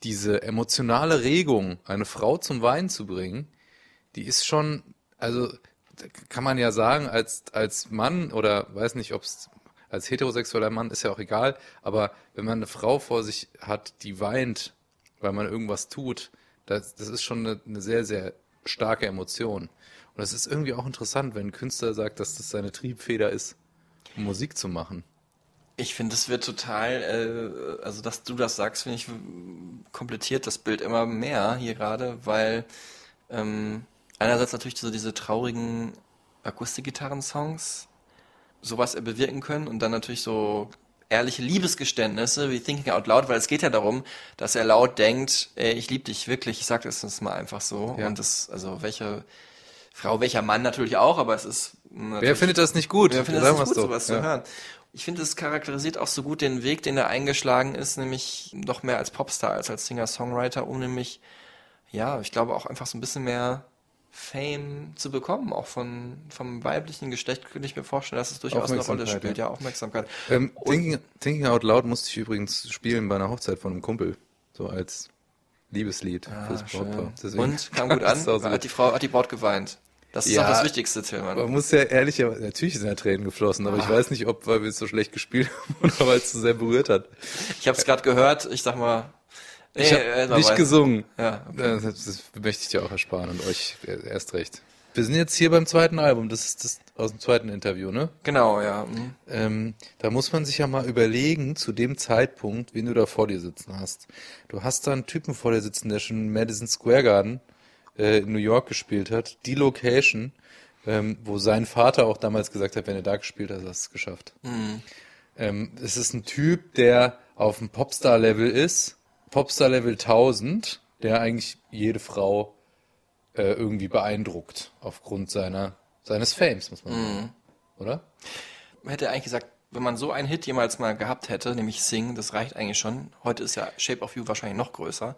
[SPEAKER 2] diese emotionale Regung, eine Frau zum Weinen zu bringen, die ist schon, also kann man ja sagen, als, als Mann oder weiß nicht, ob es als heterosexueller Mann ist ja auch egal, aber wenn man eine Frau vor sich hat, die weint, weil man irgendwas tut, das, das ist schon eine, eine sehr, sehr starke Emotion. Und das ist irgendwie auch interessant, wenn ein Künstler sagt, dass das seine Triebfeder ist, um Musik zu machen.
[SPEAKER 1] Ich finde, es wird total, äh, also dass du das sagst, finde ich, komplettiert das Bild immer mehr hier gerade, weil ähm, einerseits natürlich so diese traurigen Akustikgitarren-Songs sowas bewirken können und dann natürlich so ehrliche Liebesgeständnisse wie Thinking Out Loud, weil es geht ja darum, dass er laut denkt, ey, ich liebe dich wirklich, ich sag das jetzt mal einfach so
[SPEAKER 2] Ja.
[SPEAKER 1] und das, also welche Frau, welcher Mann natürlich auch, aber es ist
[SPEAKER 2] Wer findet das nicht gut?
[SPEAKER 1] Wer findet das nicht gut,
[SPEAKER 2] doch.
[SPEAKER 1] sowas zu
[SPEAKER 2] Ja.
[SPEAKER 1] hören? Ich finde, es charakterisiert auch so gut den Weg, den er eingeschlagen ist, nämlich noch mehr als Popstar als als Singer-Songwriter, um nämlich, ja, ich glaube auch einfach so ein bisschen mehr Fame zu bekommen, auch von vom weiblichen Geschlecht könnte ich mir vorstellen, dass es durchaus eine Rolle spielt,
[SPEAKER 2] ja.
[SPEAKER 1] ja, Aufmerksamkeit.
[SPEAKER 2] Ähm, Thinking, Thinking Out Loud musste ich übrigens spielen bei einer Hochzeit von einem Kumpel. So als Liebeslied fürs
[SPEAKER 1] Ah, schön.
[SPEAKER 2] Brautpaar.
[SPEAKER 1] Und kam gut an,
[SPEAKER 2] so
[SPEAKER 1] hat die Frau, hat die Braut geweint. Das ist
[SPEAKER 2] Ja,
[SPEAKER 1] auch das Wichtigste, Tillmann.
[SPEAKER 2] Man muss ja ehrlich, natürlich sind da Tränen geflossen, aber
[SPEAKER 1] Ah.
[SPEAKER 2] ich weiß nicht, ob weil wir es so schlecht gespielt haben oder weil es so sehr berührt hat.
[SPEAKER 1] Ich habe es gerade gehört, ich sag mal,
[SPEAKER 2] Ich
[SPEAKER 1] nee,
[SPEAKER 2] habe
[SPEAKER 1] äh,
[SPEAKER 2] nicht
[SPEAKER 1] weiß-
[SPEAKER 2] gesungen.
[SPEAKER 1] Ja, okay.
[SPEAKER 2] Das, das möchte ich dir auch ersparen und euch erst recht. Wir sind jetzt hier beim zweiten Album, das ist das aus dem zweiten Interview, ne?
[SPEAKER 1] Genau, ja. mhm.
[SPEAKER 2] Ähm, da muss man sich ja mal überlegen, zu dem Zeitpunkt, wen du da vor dir sitzen hast. Du hast da einen Typen vor dir sitzen, der schon im Madison Square Garden äh, in New York gespielt hat. Die Location, ähm, wo sein Vater auch damals gesagt hat, wenn er da gespielt hat, hast du es geschafft. Ähm, es ist ein Typ, der auf dem Popstar-Level ist, Popstar-Level 1000, der eigentlich jede Frau äh, irgendwie beeindruckt aufgrund seiner seines Fames, muss man sagen. Oder?
[SPEAKER 1] Man hätte eigentlich gesagt, wenn man so einen Hit jemals mal gehabt hätte, nämlich Sing, das reicht eigentlich schon. Heute ist ja Shape of You wahrscheinlich noch größer.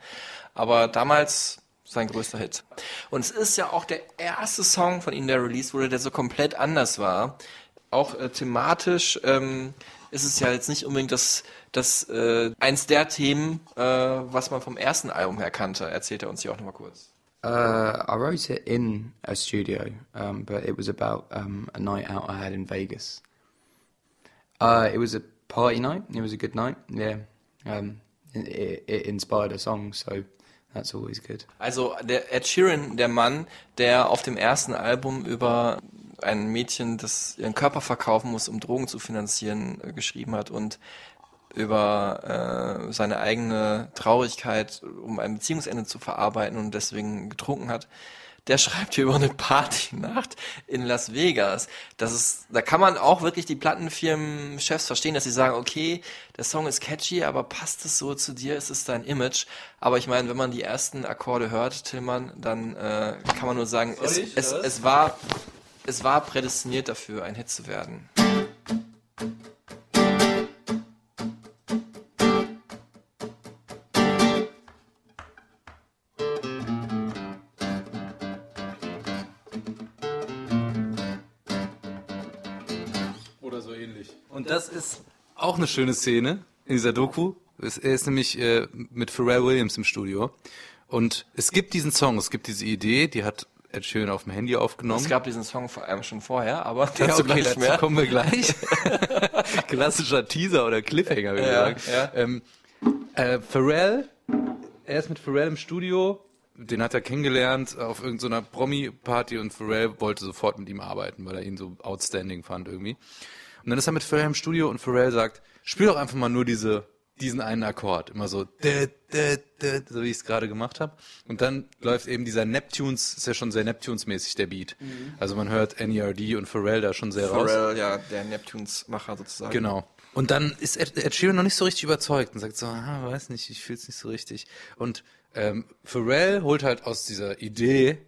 [SPEAKER 1] Aber damals sein größter Hit. Und es ist ja auch der erste Song von ihm, der released wurde, der so komplett anders war. Auch äh, thematisch ähm, ist es ja jetzt nicht unbedingt das, das äh, eins der Themen, äh, was man vom ersten Album her kannte. Erzählt er uns hier auch nochmal kurz.
[SPEAKER 5] Uh, I wrote it in a studio, um, but it was about um, a night out I had in Vegas. Uh, it was a party night. It was a good night. Yeah, um, it, it inspired a song, so that's always good.
[SPEAKER 1] Also der Ed Sheeran, der Mann, der auf dem ersten Album über ein Mädchen, das ihren Körper verkaufen muss, um Drogen zu finanzieren, äh, geschrieben hat und über äh, seine eigene Traurigkeit, um ein Beziehungsende zu verarbeiten und deswegen getrunken hat. Der schreibt hier über eine Partynacht in Las Vegas. Das ist, da kann man auch wirklich die Plattenfirmenchefs verstehen, dass sie sagen, okay, der Song ist catchy, aber passt es so zu dir? Ist es dein Image? Aber ich meine, wenn man die ersten Akkorde hört, Tillmann, dann äh, kann man nur sagen, es, es, es war, es war prädestiniert dafür, ein Hit zu werden.
[SPEAKER 2] Oder so ähnlich. Und das ist auch eine schöne Szene in dieser Doku. Es- Er ist nämlich äh, mit Pharrell Williams im Studio. Und es gibt diesen Song, es gibt diese Idee, die hat Ed Sheeran auf dem Handy aufgenommen.
[SPEAKER 1] Es gab diesen Song vor allem schon vorher, aber
[SPEAKER 2] ja,
[SPEAKER 1] dazu
[SPEAKER 2] okay,
[SPEAKER 1] gleich
[SPEAKER 2] dazu
[SPEAKER 1] mehr.
[SPEAKER 2] kommen wir gleich. Klassischer Teaser oder Cliffhanger, würde ich
[SPEAKER 1] Ja,
[SPEAKER 2] sagen.
[SPEAKER 1] ja.
[SPEAKER 2] Ähm, äh, Pharrell, er ist mit Pharrell im Studio, den hat er kennengelernt auf irgendeiner Promi-Party und Pharrell wollte sofort mit ihm arbeiten, weil er ihn so outstanding fand irgendwie. Und dann ist er mit Pharrell im Studio und Pharrell sagt, spiel doch einfach mal nur diese, diesen einen Akkord. Immer so, so wie ich es gerade gemacht habe. Und dann läuft eben dieser Neptunes, ist ja schon sehr Neptunes-mäßig der Beat. Also man hört NERD und Pharrell da schon sehr raus.
[SPEAKER 1] Pharrell, ja, der Neptunes-Macher sozusagen.
[SPEAKER 2] Genau. Und dann ist Ed, Ed Sheeran noch nicht so richtig überzeugt und sagt so, ah, weiß nicht, ich fühl's nicht so richtig. Und ähm, Pharrell holt halt aus dieser Idee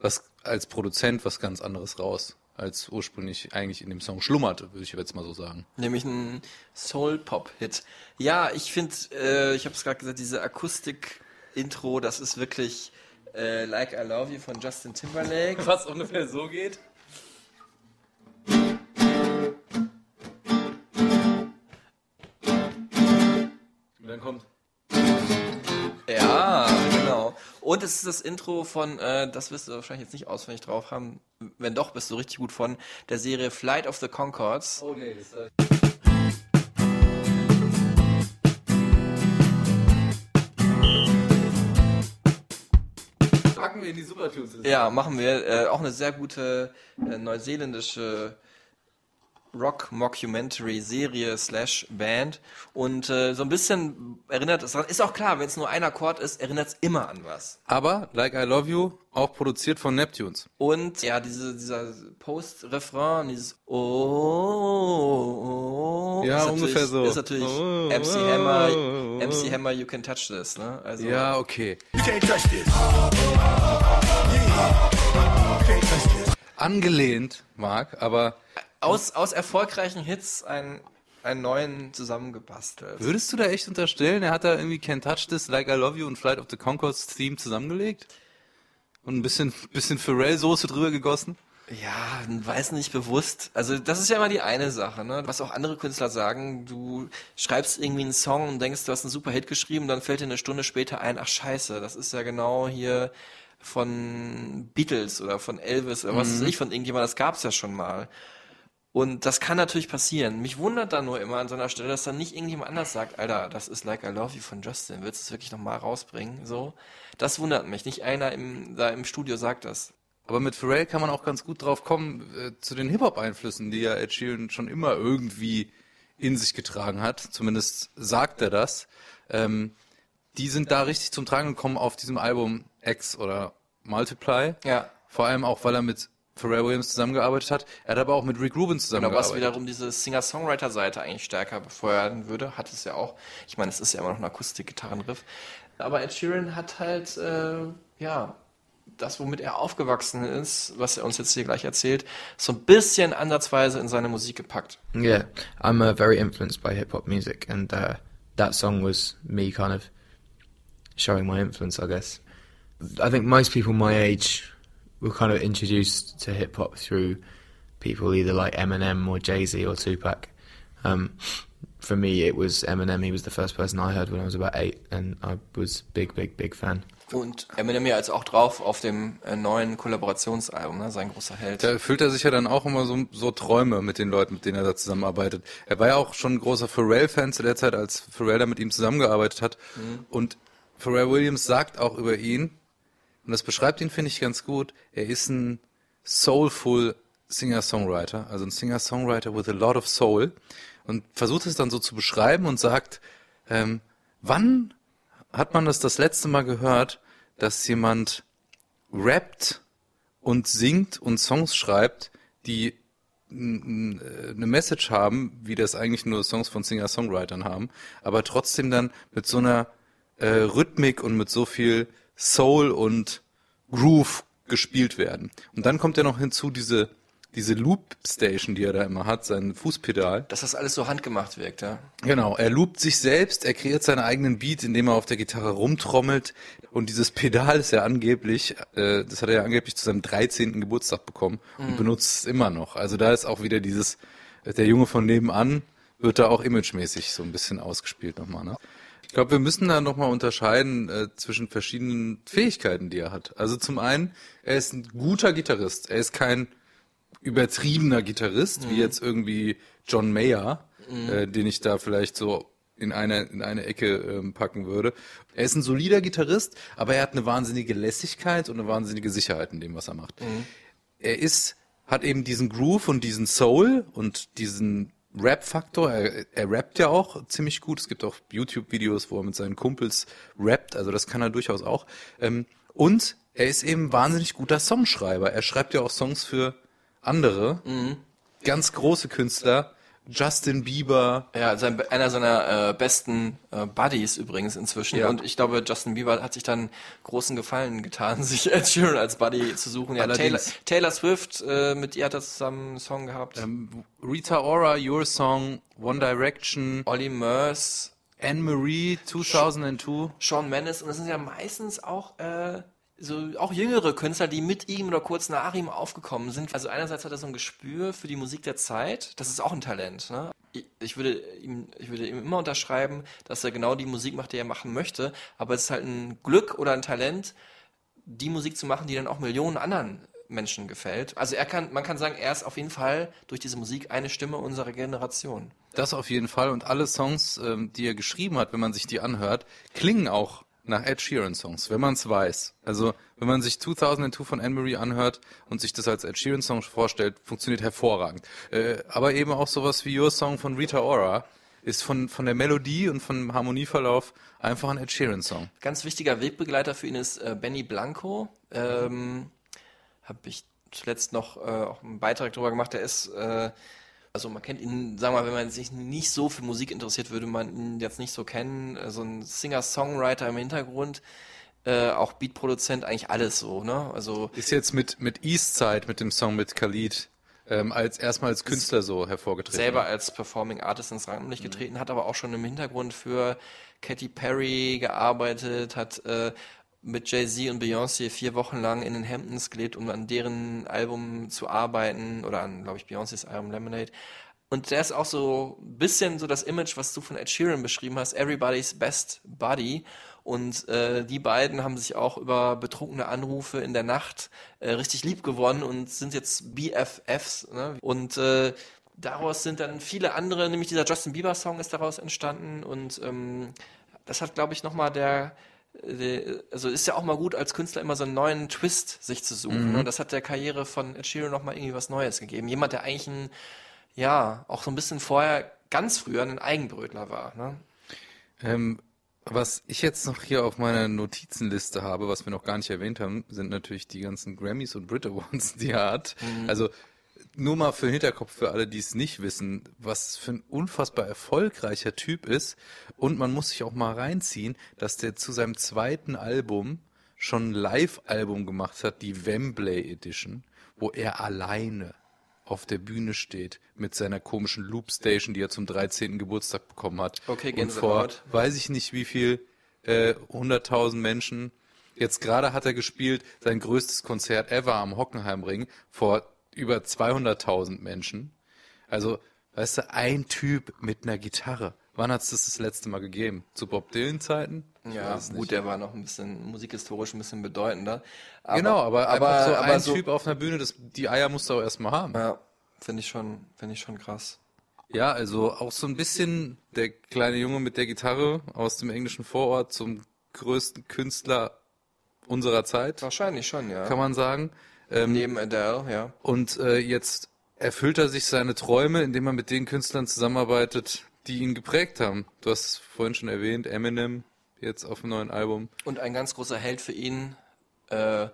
[SPEAKER 2] was als Produzent was ganz anderes raus, als ursprünglich eigentlich in dem Song schlummerte, würde ich jetzt mal so sagen.
[SPEAKER 1] Nämlich ein Soul-Pop-Hit. Ja, ich finde, äh, ich habe es gerade gesagt, diese Akustik-Intro, das ist wirklich äh, Like I Love You von Justin Timberlake.
[SPEAKER 2] Was ungefähr so geht. Und
[SPEAKER 1] es ist das Intro von, äh, das wirst du wahrscheinlich jetzt nicht auswendig drauf haben, wenn doch, bist du richtig gut von, der Serie Flight of the Concords.
[SPEAKER 2] Oh nee, das ist Packen wir in die Supertunes.
[SPEAKER 1] Ja, machen wir. Äh, auch eine sehr gute äh, neuseeländische Rock-Mockumentary-Serie slash Band. Und äh, so ein bisschen erinnert es dran. Ist auch klar, wenn es nur ein Akkord ist, erinnert es immer an was.
[SPEAKER 2] Aber Like I Love You, auch produziert von Neptunes.
[SPEAKER 1] Und ja, diese, dieser Post-Refrain, dieses Oh, oh, oh
[SPEAKER 2] Ja, ungefähr so.
[SPEAKER 1] Ist natürlich
[SPEAKER 2] Oh,
[SPEAKER 1] MC
[SPEAKER 2] oh,
[SPEAKER 1] Hammer,
[SPEAKER 2] oh, oh.
[SPEAKER 1] MC Hammer, You Can Touch This, ne? Also,
[SPEAKER 2] Ja, okay. Angelehnt, Marc, aber
[SPEAKER 1] aus, aus erfolgreichen Hits ein, einen neuen zusammengebastelt.
[SPEAKER 2] würdest du da echt unterstellen, er hat da irgendwie Can't Touch This, Like I Love You und Flight of the Concords Theme zusammengelegt? Und ein bisschen, bisschen Pharrell-Soße drüber gegossen?
[SPEAKER 1] Ja, weiß nicht bewusst. Also das ist ja immer die eine Sache, ne? Was auch andere Künstler sagen, du schreibst irgendwie einen Song und denkst, du hast einen super Hit geschrieben, dann fällt dir eine Stunde später ein, ach scheiße, das ist ja genau hier von Beatles oder von Elvis oder was weiß ich, von irgendjemand, das gab's ja schon mal. Und das kann natürlich passieren. Mich wundert da nur immer an so einer Stelle, dass dann nicht irgendjemand anders sagt, Alter, das ist Like I Love You von Justin, willst du es wirklich nochmal rausbringen? So. Das wundert mich. Nicht einer im, da im Studio sagt das.
[SPEAKER 2] Aber mit Pharrell kann man auch ganz gut drauf kommen, äh, zu den Hip-Hop-Einflüssen, die ja Ed Sheeran schon immer irgendwie in sich getragen hat. Zumindest sagt er das. Ähm, die sind da richtig zum Tragen gekommen auf diesem Album X oder Multiply.
[SPEAKER 1] Ja.
[SPEAKER 2] Vor allem auch, weil er mit Pharrell Williams zusammengearbeitet hat. Er hat aber auch mit Rick Rubin
[SPEAKER 1] Genau, was
[SPEAKER 2] zusammengearbeitet.
[SPEAKER 1] wiederum diese Singer-Songwriter-Seite eigentlich stärker befeuern würde, hat es ja auch. Ich meine, es ist ja immer noch ein Akustik-Gitarrenriff. Aber Ed Sheeran hat halt, äh, ja, das, womit er aufgewachsen ist, was er uns jetzt hier gleich erzählt, so ein bisschen ansatzweise in seine Musik gepackt.
[SPEAKER 3] Yeah, I'm uh, very influenced by hip hop music, and uh, that song was me kind of showing my influence, I guess. I think most people my age were kind of introduced to hip hop through people either like Eminem or Jay Z or Tupac. Um, for me, it was Eminem. He was the first person I heard when I was about eight, and I was big, big, big fan.
[SPEAKER 1] Und Eminem ja jetzt auch drauf auf dem äh, neuen Kollaborationsalbum, ne? sein großer Held.
[SPEAKER 2] Da erfüllt er sich ja dann auch immer so, so Träume mit den Leuten, mit denen er da zusammenarbeitet. Er war ja auch schon ein großer Pharrell-Fan zu der Zeit, als Pharrell da mit ihm zusammengearbeitet hat. Und Pharrell Williams sagt auch über ihn, und das beschreibt ihn, finde ich, ganz gut, er ist ein soulful Singer-Songwriter, also ein Singer-Songwriter with a lot of soul und versucht es dann so zu beschreiben und sagt, ähm, wann hat man das das letzte Mal gehört, dass jemand rappt und singt und Songs schreibt, die äh, eine Message haben, wie das eigentlich nur Songs von Singer-Songwritern haben, aber trotzdem dann mit so einer äh, Rhythmik und mit so viel Soul und Groove gespielt werden. Und dann kommt ja noch hinzu diese diese Loop Station, die er da immer hat, sein Fußpedal.
[SPEAKER 1] Dass das alles so handgemacht wirkt, ja.
[SPEAKER 2] Genau, er loopt sich selbst, er kreiert seinen eigenen Beat, indem er auf der Gitarre rumtrommelt. Und dieses Pedal ist ja angeblich, äh, das hat er ja angeblich zu seinem 13. Geburtstag bekommen und
[SPEAKER 1] Mhm.
[SPEAKER 2] benutzt es immer noch. Also da ist auch wieder dieses, der Junge von nebenan wird da auch imagemäßig so ein bisschen ausgespielt nochmal. Ne? Ich glaube, wir müssen da nochmal unterscheiden äh, zwischen verschiedenen Fähigkeiten, die er hat. Also zum einen, er ist ein guter Gitarrist. Er ist kein übertriebener Gitarrist, wie
[SPEAKER 1] Mhm.
[SPEAKER 2] jetzt irgendwie John Mayer,
[SPEAKER 1] Mhm.
[SPEAKER 2] äh, den ich da vielleicht so in eine, in eine Ecke ähm, packen würde. Er ist ein solider Gitarrist, aber er hat eine wahnsinnige Lässigkeit und eine wahnsinnige Sicherheit in dem, was er macht. Er ist, hat eben diesen Groove und diesen Soul und diesen Rap-Faktor. Er, er rappt ja auch ziemlich gut. Es gibt auch YouTube-Videos, wo er mit seinen Kumpels rappt. Also das kann er durchaus auch. Ähm, und er ist eben wahnsinnig guter Songschreiber. Er schreibt ja auch Songs für andere. Ganz große Künstler. Justin Bieber.
[SPEAKER 1] Ja, sein, einer seiner äh, besten äh, Buddies übrigens inzwischen.
[SPEAKER 2] Ja.
[SPEAKER 1] Und ich glaube, Justin Bieber hat sich dann großen Gefallen getan, sich Ed Sheeran als Buddy zu suchen. Ja, Taylor. Taylor Swift, äh, mit ihr hat er zusammen einen Song gehabt.
[SPEAKER 2] Ähm, Rita Ora, Your Song, One Direction.
[SPEAKER 1] Olly Murs.
[SPEAKER 2] Anne-Marie, 2002.
[SPEAKER 1] Sean Mendes. Und das sind ja meistens auch äh, so auch jüngere Künstler, die mit ihm oder kurz nach ihm aufgekommen sind. Also einerseits hat er so ein Gespür für die Musik der Zeit. Das ist auch ein Talent. Ne? Ich, würde ihm, ich würde ihm immer unterschreiben, dass er genau die Musik macht, die er machen möchte. Aber es ist halt ein Glück oder ein Talent, die Musik zu machen, die dann auch Millionen anderen Menschen gefällt. Also er kann, man kann sagen, er ist auf jeden Fall durch diese Musik eine Stimme unserer Generation.
[SPEAKER 2] Das auf jeden Fall. Und alle Songs, ähm, die er geschrieben hat, wenn man sich die anhört, klingen auch nach Ed Sheeran Songs, wenn man es weiß. Also wenn man sich 2002 von Anne-Marie anhört und sich das als Ed Sheeran Song vorstellt, funktioniert hervorragend. Äh, aber eben auch sowas wie Your Song von Rita Ora ist von, von der Melodie und vom Harmonieverlauf einfach ein Ed Sheeran Song.
[SPEAKER 1] Ganz wichtiger Wegbegleiter für ihn ist äh, Benny Blanco. Ähm, Habe ich zuletzt noch äh, auch einen Beitrag darüber gemacht. Der ist, äh, also man kennt ihn, sagen wir mal, wenn man sich nicht so für Musik interessiert, würde man ihn jetzt nicht so kennen. So ein Singer-Songwriter im Hintergrund. Äh, auch Beatproduzent, eigentlich alles so, ne? Also
[SPEAKER 2] Ist jetzt mit, mit Eastside, mit dem Song mit Khalid, ähm, als erstmal als Künstler so hervorgetreten.
[SPEAKER 1] selber als Performing Artist ins Rampenlicht getreten, hat aber auch schon im Hintergrund für Katy Perry gearbeitet, hat äh, mit Jay-Z und Beyoncé vier Wochen lang in den Hamptons gelebt, um an deren Album zu arbeiten oder an, glaube ich, Beyoncés Album Lemonade. Und der ist auch so ein bisschen so das Image, was du von Ed Sheeran beschrieben hast, Everybody's Best Buddy. Und äh, die beiden haben sich auch über betrunkene Anrufe in der Nacht äh, richtig lieb gewonnen und sind jetzt BFFs. Ne? Und äh, daraus sind dann viele andere, nämlich dieser Justin Bieber Song ist daraus entstanden und ähm, das hat, glaube ich, nochmal der also ist ja auch mal gut als Künstler immer so einen neuen Twist sich zu suchen.
[SPEAKER 2] Mhm.
[SPEAKER 1] Ne? Und das hat der Karriere von Ed Sheeran nochmal irgendwie was Neues gegeben. Jemand, der eigentlich ein, ja, auch so ein bisschen vorher, ganz früher ein Eigenbrötler war. Ne?
[SPEAKER 2] Ähm, was ich jetzt noch hier auf meiner Notizenliste habe, was wir noch gar nicht erwähnt haben, sind natürlich die ganzen Grammys und Brit Awards, die er hat.
[SPEAKER 1] Mhm.
[SPEAKER 2] Also nur mal für den Hinterkopf für alle, die es nicht wissen, was für ein unfassbar erfolgreicher Typ ist. Und man muss sich auch mal reinziehen, dass der zu seinem zweiten Album schon ein Live-Album gemacht hat, die Wembley Edition, wo er alleine auf der Bühne steht mit seiner komischen Loopstation, die er zum 13. Geburtstag bekommen hat.
[SPEAKER 1] Okay,
[SPEAKER 2] Und vor weiß ich nicht wie viel, äh, 100.000 Menschen. Jetzt gerade hat er gespielt sein größtes Konzert ever am Hockenheimring vor über 200.000 Menschen. Also, weißt du, ein Typ mit einer Gitarre. Wann hat es das das letzte Mal gegeben? Zu Bob Dylan Zeiten? Ich
[SPEAKER 1] Ja, gut, der war noch ein bisschen musikhistorisch ein bisschen bedeutender.
[SPEAKER 2] genau, aber, einfach so
[SPEAKER 1] aber
[SPEAKER 2] ein Typ auf einer Bühne, das, die Eier musst du auch erstmal haben.
[SPEAKER 1] Ja, finde ich schon, finde ich schon krass.
[SPEAKER 2] Ja, also auch so ein bisschen der kleine Junge mit der Gitarre aus dem englischen Vorort zum größten Künstler unserer Zeit,
[SPEAKER 1] Wahrscheinlich schon, ja.
[SPEAKER 2] kann man sagen. Ähm,
[SPEAKER 1] Neben Adele, ja.
[SPEAKER 2] und äh, jetzt erfüllt er sich seine Träume, indem er mit den Künstlern zusammenarbeitet, die ihn geprägt haben. Du hast es vorhin schon erwähnt, Eminem jetzt auf dem neuen Album.
[SPEAKER 1] Und ein ganz großer Held für ihn, äh,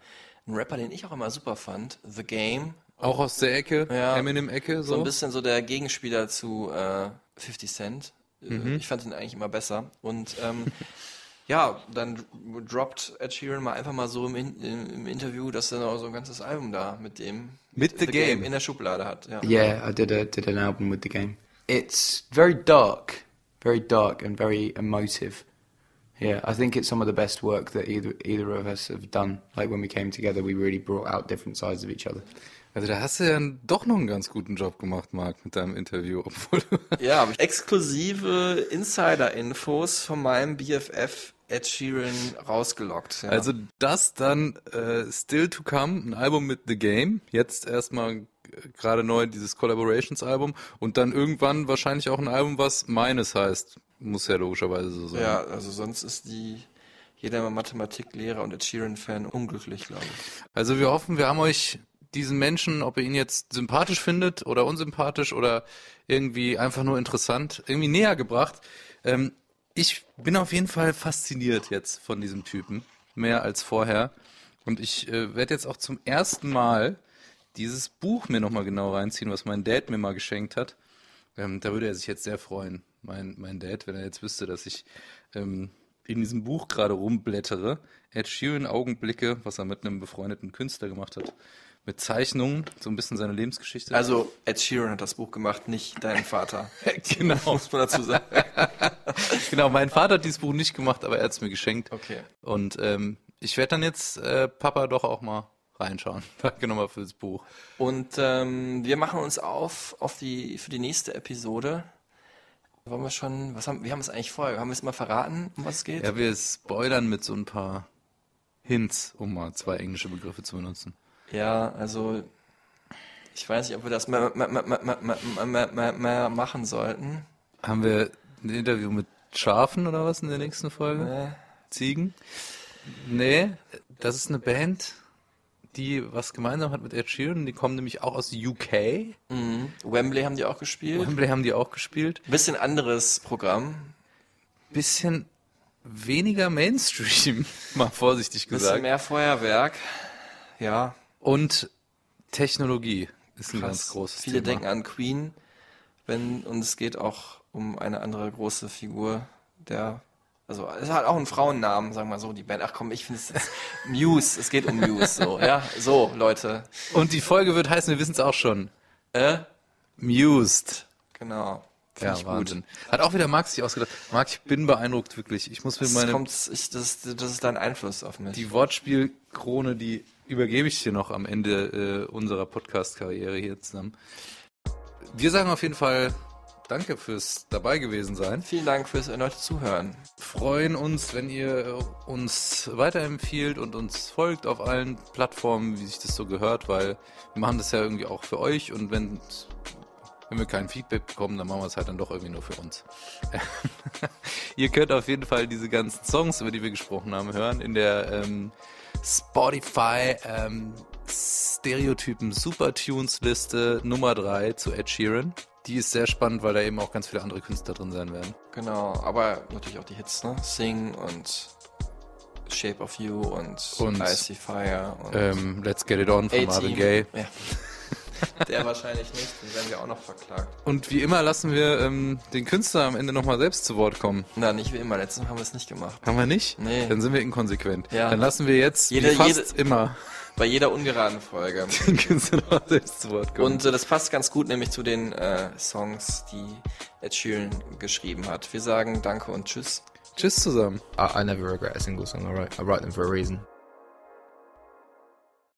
[SPEAKER 1] ein Rapper, den ich auch immer super fand, The Game.
[SPEAKER 2] Auch aus der Ecke,
[SPEAKER 1] Ja.
[SPEAKER 2] Eminem-Ecke.
[SPEAKER 1] So
[SPEAKER 2] So.
[SPEAKER 1] ein bisschen so der Gegenspieler zu äh, 50 Cent. Äh,
[SPEAKER 2] Mhm.
[SPEAKER 1] Ich fand ihn eigentlich immer besser. Und ähm, ja, dann droppt Ed Sheeran mal einfach mal so im, In im, im Interview, dass er noch so ein ganzes Album da mit dem
[SPEAKER 2] Mit The Game.
[SPEAKER 1] in der Schublade hat. Ja.
[SPEAKER 5] Yeah, I did a did an album with the game. It's very dark, very dark and very emotive. Yeah, I think it's some of the best work that either either of us have done. Like when we came together, we really brought out different sides of each other.
[SPEAKER 2] Also da hast du ja doch noch einen ganz guten Job gemacht, Marc, mit deinem Interview, obwohl
[SPEAKER 1] Ja, exklusive Insider-Infos von meinem BFF Ed Sheeran rausgelockt. Ja.
[SPEAKER 2] Also das dann äh, Still to Come, ein Album mit The Game, jetzt erstmal äh, gerade neu dieses Collaborations-Album und dann irgendwann wahrscheinlich auch ein Album, was meines heißt. Muss ja logischerweise so sein.
[SPEAKER 1] Ja, also sonst ist die jeder Mathematiklehrer und Ed Sheeran-Fan unglücklich, glaube ich.
[SPEAKER 2] Also wir hoffen, wir haben euch diesen Menschen, ob ihr ihn jetzt sympathisch findet oder unsympathisch oder irgendwie einfach nur interessant, irgendwie näher gebracht. Ähm, ich bin auf jeden Fall fasziniert jetzt von diesem Typen, mehr als vorher. Und ich äh, werde jetzt auch zum ersten Mal dieses Buch mir nochmal genau reinziehen, was mein Dad mir mal geschenkt hat. Ähm, da würde er sich jetzt sehr freuen, mein, mein Dad, wenn er jetzt wüsste, dass ich ähm, in diesem Buch gerade rumblättere. Ed Sheeran Augenblicke, was er mit einem befreundeten Künstler gemacht hat. Mit Zeichnungen, so ein bisschen seine Lebensgeschichte.
[SPEAKER 1] Also Ed Sheeran hat das Buch gemacht, nicht dein Vater.
[SPEAKER 2] genau.
[SPEAKER 1] Muss man dazu sagen.
[SPEAKER 2] genau, mein Vater hat dieses Buch nicht gemacht, aber er hat es mir geschenkt.
[SPEAKER 1] Okay.
[SPEAKER 2] Und ähm, ich werde dann jetzt äh, Papa doch auch mal reinschauen. Danke nochmal für das Buch.
[SPEAKER 1] Und ähm, wir machen uns auf, auf die, für die nächste Episode. Wollen wir schon, was haben, wir haben es eigentlich vorher, haben wir es mal verraten, um was es geht?
[SPEAKER 2] Ja, wir spoilern mit so ein paar Hints, um mal zwei englische Begriffe zu benutzen.
[SPEAKER 1] Ja, also ich weiß nicht, ob wir das mehr, mehr, mehr, mehr, mehr, mehr, machen sollten.
[SPEAKER 2] Haben wir ein Interview mit Schafen oder was in der nächsten Folge?
[SPEAKER 1] Nee.
[SPEAKER 2] Ziegen? Nee, das ist eine Band, die was gemeinsam hat mit Ed Sheeran. Die kommen nämlich auch aus UK.
[SPEAKER 1] Mhm. Wembley haben die auch gespielt.
[SPEAKER 2] Wembley haben die auch gespielt.
[SPEAKER 1] Bisschen anderes Programm.
[SPEAKER 2] Bisschen weniger Mainstream, mal vorsichtig
[SPEAKER 1] Bisschen
[SPEAKER 2] gesagt.
[SPEAKER 1] mehr Feuerwerk. Ja.
[SPEAKER 2] Und Technologie ist ein
[SPEAKER 1] Krass.
[SPEAKER 2] ganz großes
[SPEAKER 1] Viele
[SPEAKER 2] Thema.
[SPEAKER 1] denken an Queen, wenn, und es geht auch um eine andere große Figur, der, also, es hat auch einen Frauennamen, sagen wir mal so, die Band. Ach komm, ich finde es Muse, es geht um Muse, so, ja, so, Leute.
[SPEAKER 2] Und die Folge wird heißen, wir wissen es auch schon.
[SPEAKER 1] Äh?
[SPEAKER 2] Mused.
[SPEAKER 1] Genau. Find
[SPEAKER 2] Ja,
[SPEAKER 1] ich
[SPEAKER 2] Wahnsinn. Hat auch wieder Marc sich ausgedacht. Marc, ich bin beeindruckt, wirklich. Ich muss mir
[SPEAKER 1] Das,
[SPEAKER 2] meine,
[SPEAKER 1] kommt, ich, das, das ist dein Einfluss auf mich.
[SPEAKER 2] die Wortspielkrone, die übergebe ich dir noch am Ende äh, unserer Podcast-Karriere hier zusammen. Wir sagen auf jeden Fall Danke fürs dabei gewesen sein.
[SPEAKER 1] Vielen Dank fürs erneute Zuhören.
[SPEAKER 2] freuen uns, wenn ihr uns weiterempfiehlt und uns folgt auf allen Plattformen, wie sich das so gehört, weil wir machen das ja irgendwie auch für euch und wenn Wenn wir kein Feedback bekommen, dann machen wir es halt dann doch irgendwie nur für uns. Ihr könnt auf jeden Fall diese ganzen Songs, über die wir gesprochen haben, hören in der ähm, Spotify ähm, Stereotypen Supertunes Liste Nummer 3 zu Ed Sheeran. Die ist sehr spannend, weil da eben auch ganz viele andere Künstler drin sein werden.
[SPEAKER 1] Genau, aber natürlich auch die Hits, ne? Sing und Shape of You und,
[SPEAKER 2] Und,
[SPEAKER 1] Icy Fire und
[SPEAKER 2] Ähm, Let's Get It On von. Marvin Gaye.
[SPEAKER 1] Ja. Der wahrscheinlich nicht, den werden wir auch noch verklagt.
[SPEAKER 2] Und wie immer lassen wir ähm, den Künstler am Ende nochmal selbst zu Wort kommen.
[SPEAKER 1] Na, nicht wie immer. Letztes Mal haben wir es nicht gemacht.
[SPEAKER 2] Haben wir nicht?
[SPEAKER 1] Nee.
[SPEAKER 2] Dann sind wir inkonsequent.
[SPEAKER 1] Ja.
[SPEAKER 2] Dann lassen wir jetzt
[SPEAKER 1] Jede-
[SPEAKER 2] wie fast
[SPEAKER 1] jede-
[SPEAKER 2] immer
[SPEAKER 1] Bei jeder ungeraden Folge.
[SPEAKER 2] den Künstler nochmal selbst zu Wort kommen.
[SPEAKER 1] Und äh, das passt ganz gut nämlich zu den äh, Songs, die Ed Sheeran geschrieben hat. Wir sagen Danke und Tschüss.
[SPEAKER 2] Tschüss zusammen.
[SPEAKER 3] I, I never regret a single song I write. I write them for a reason.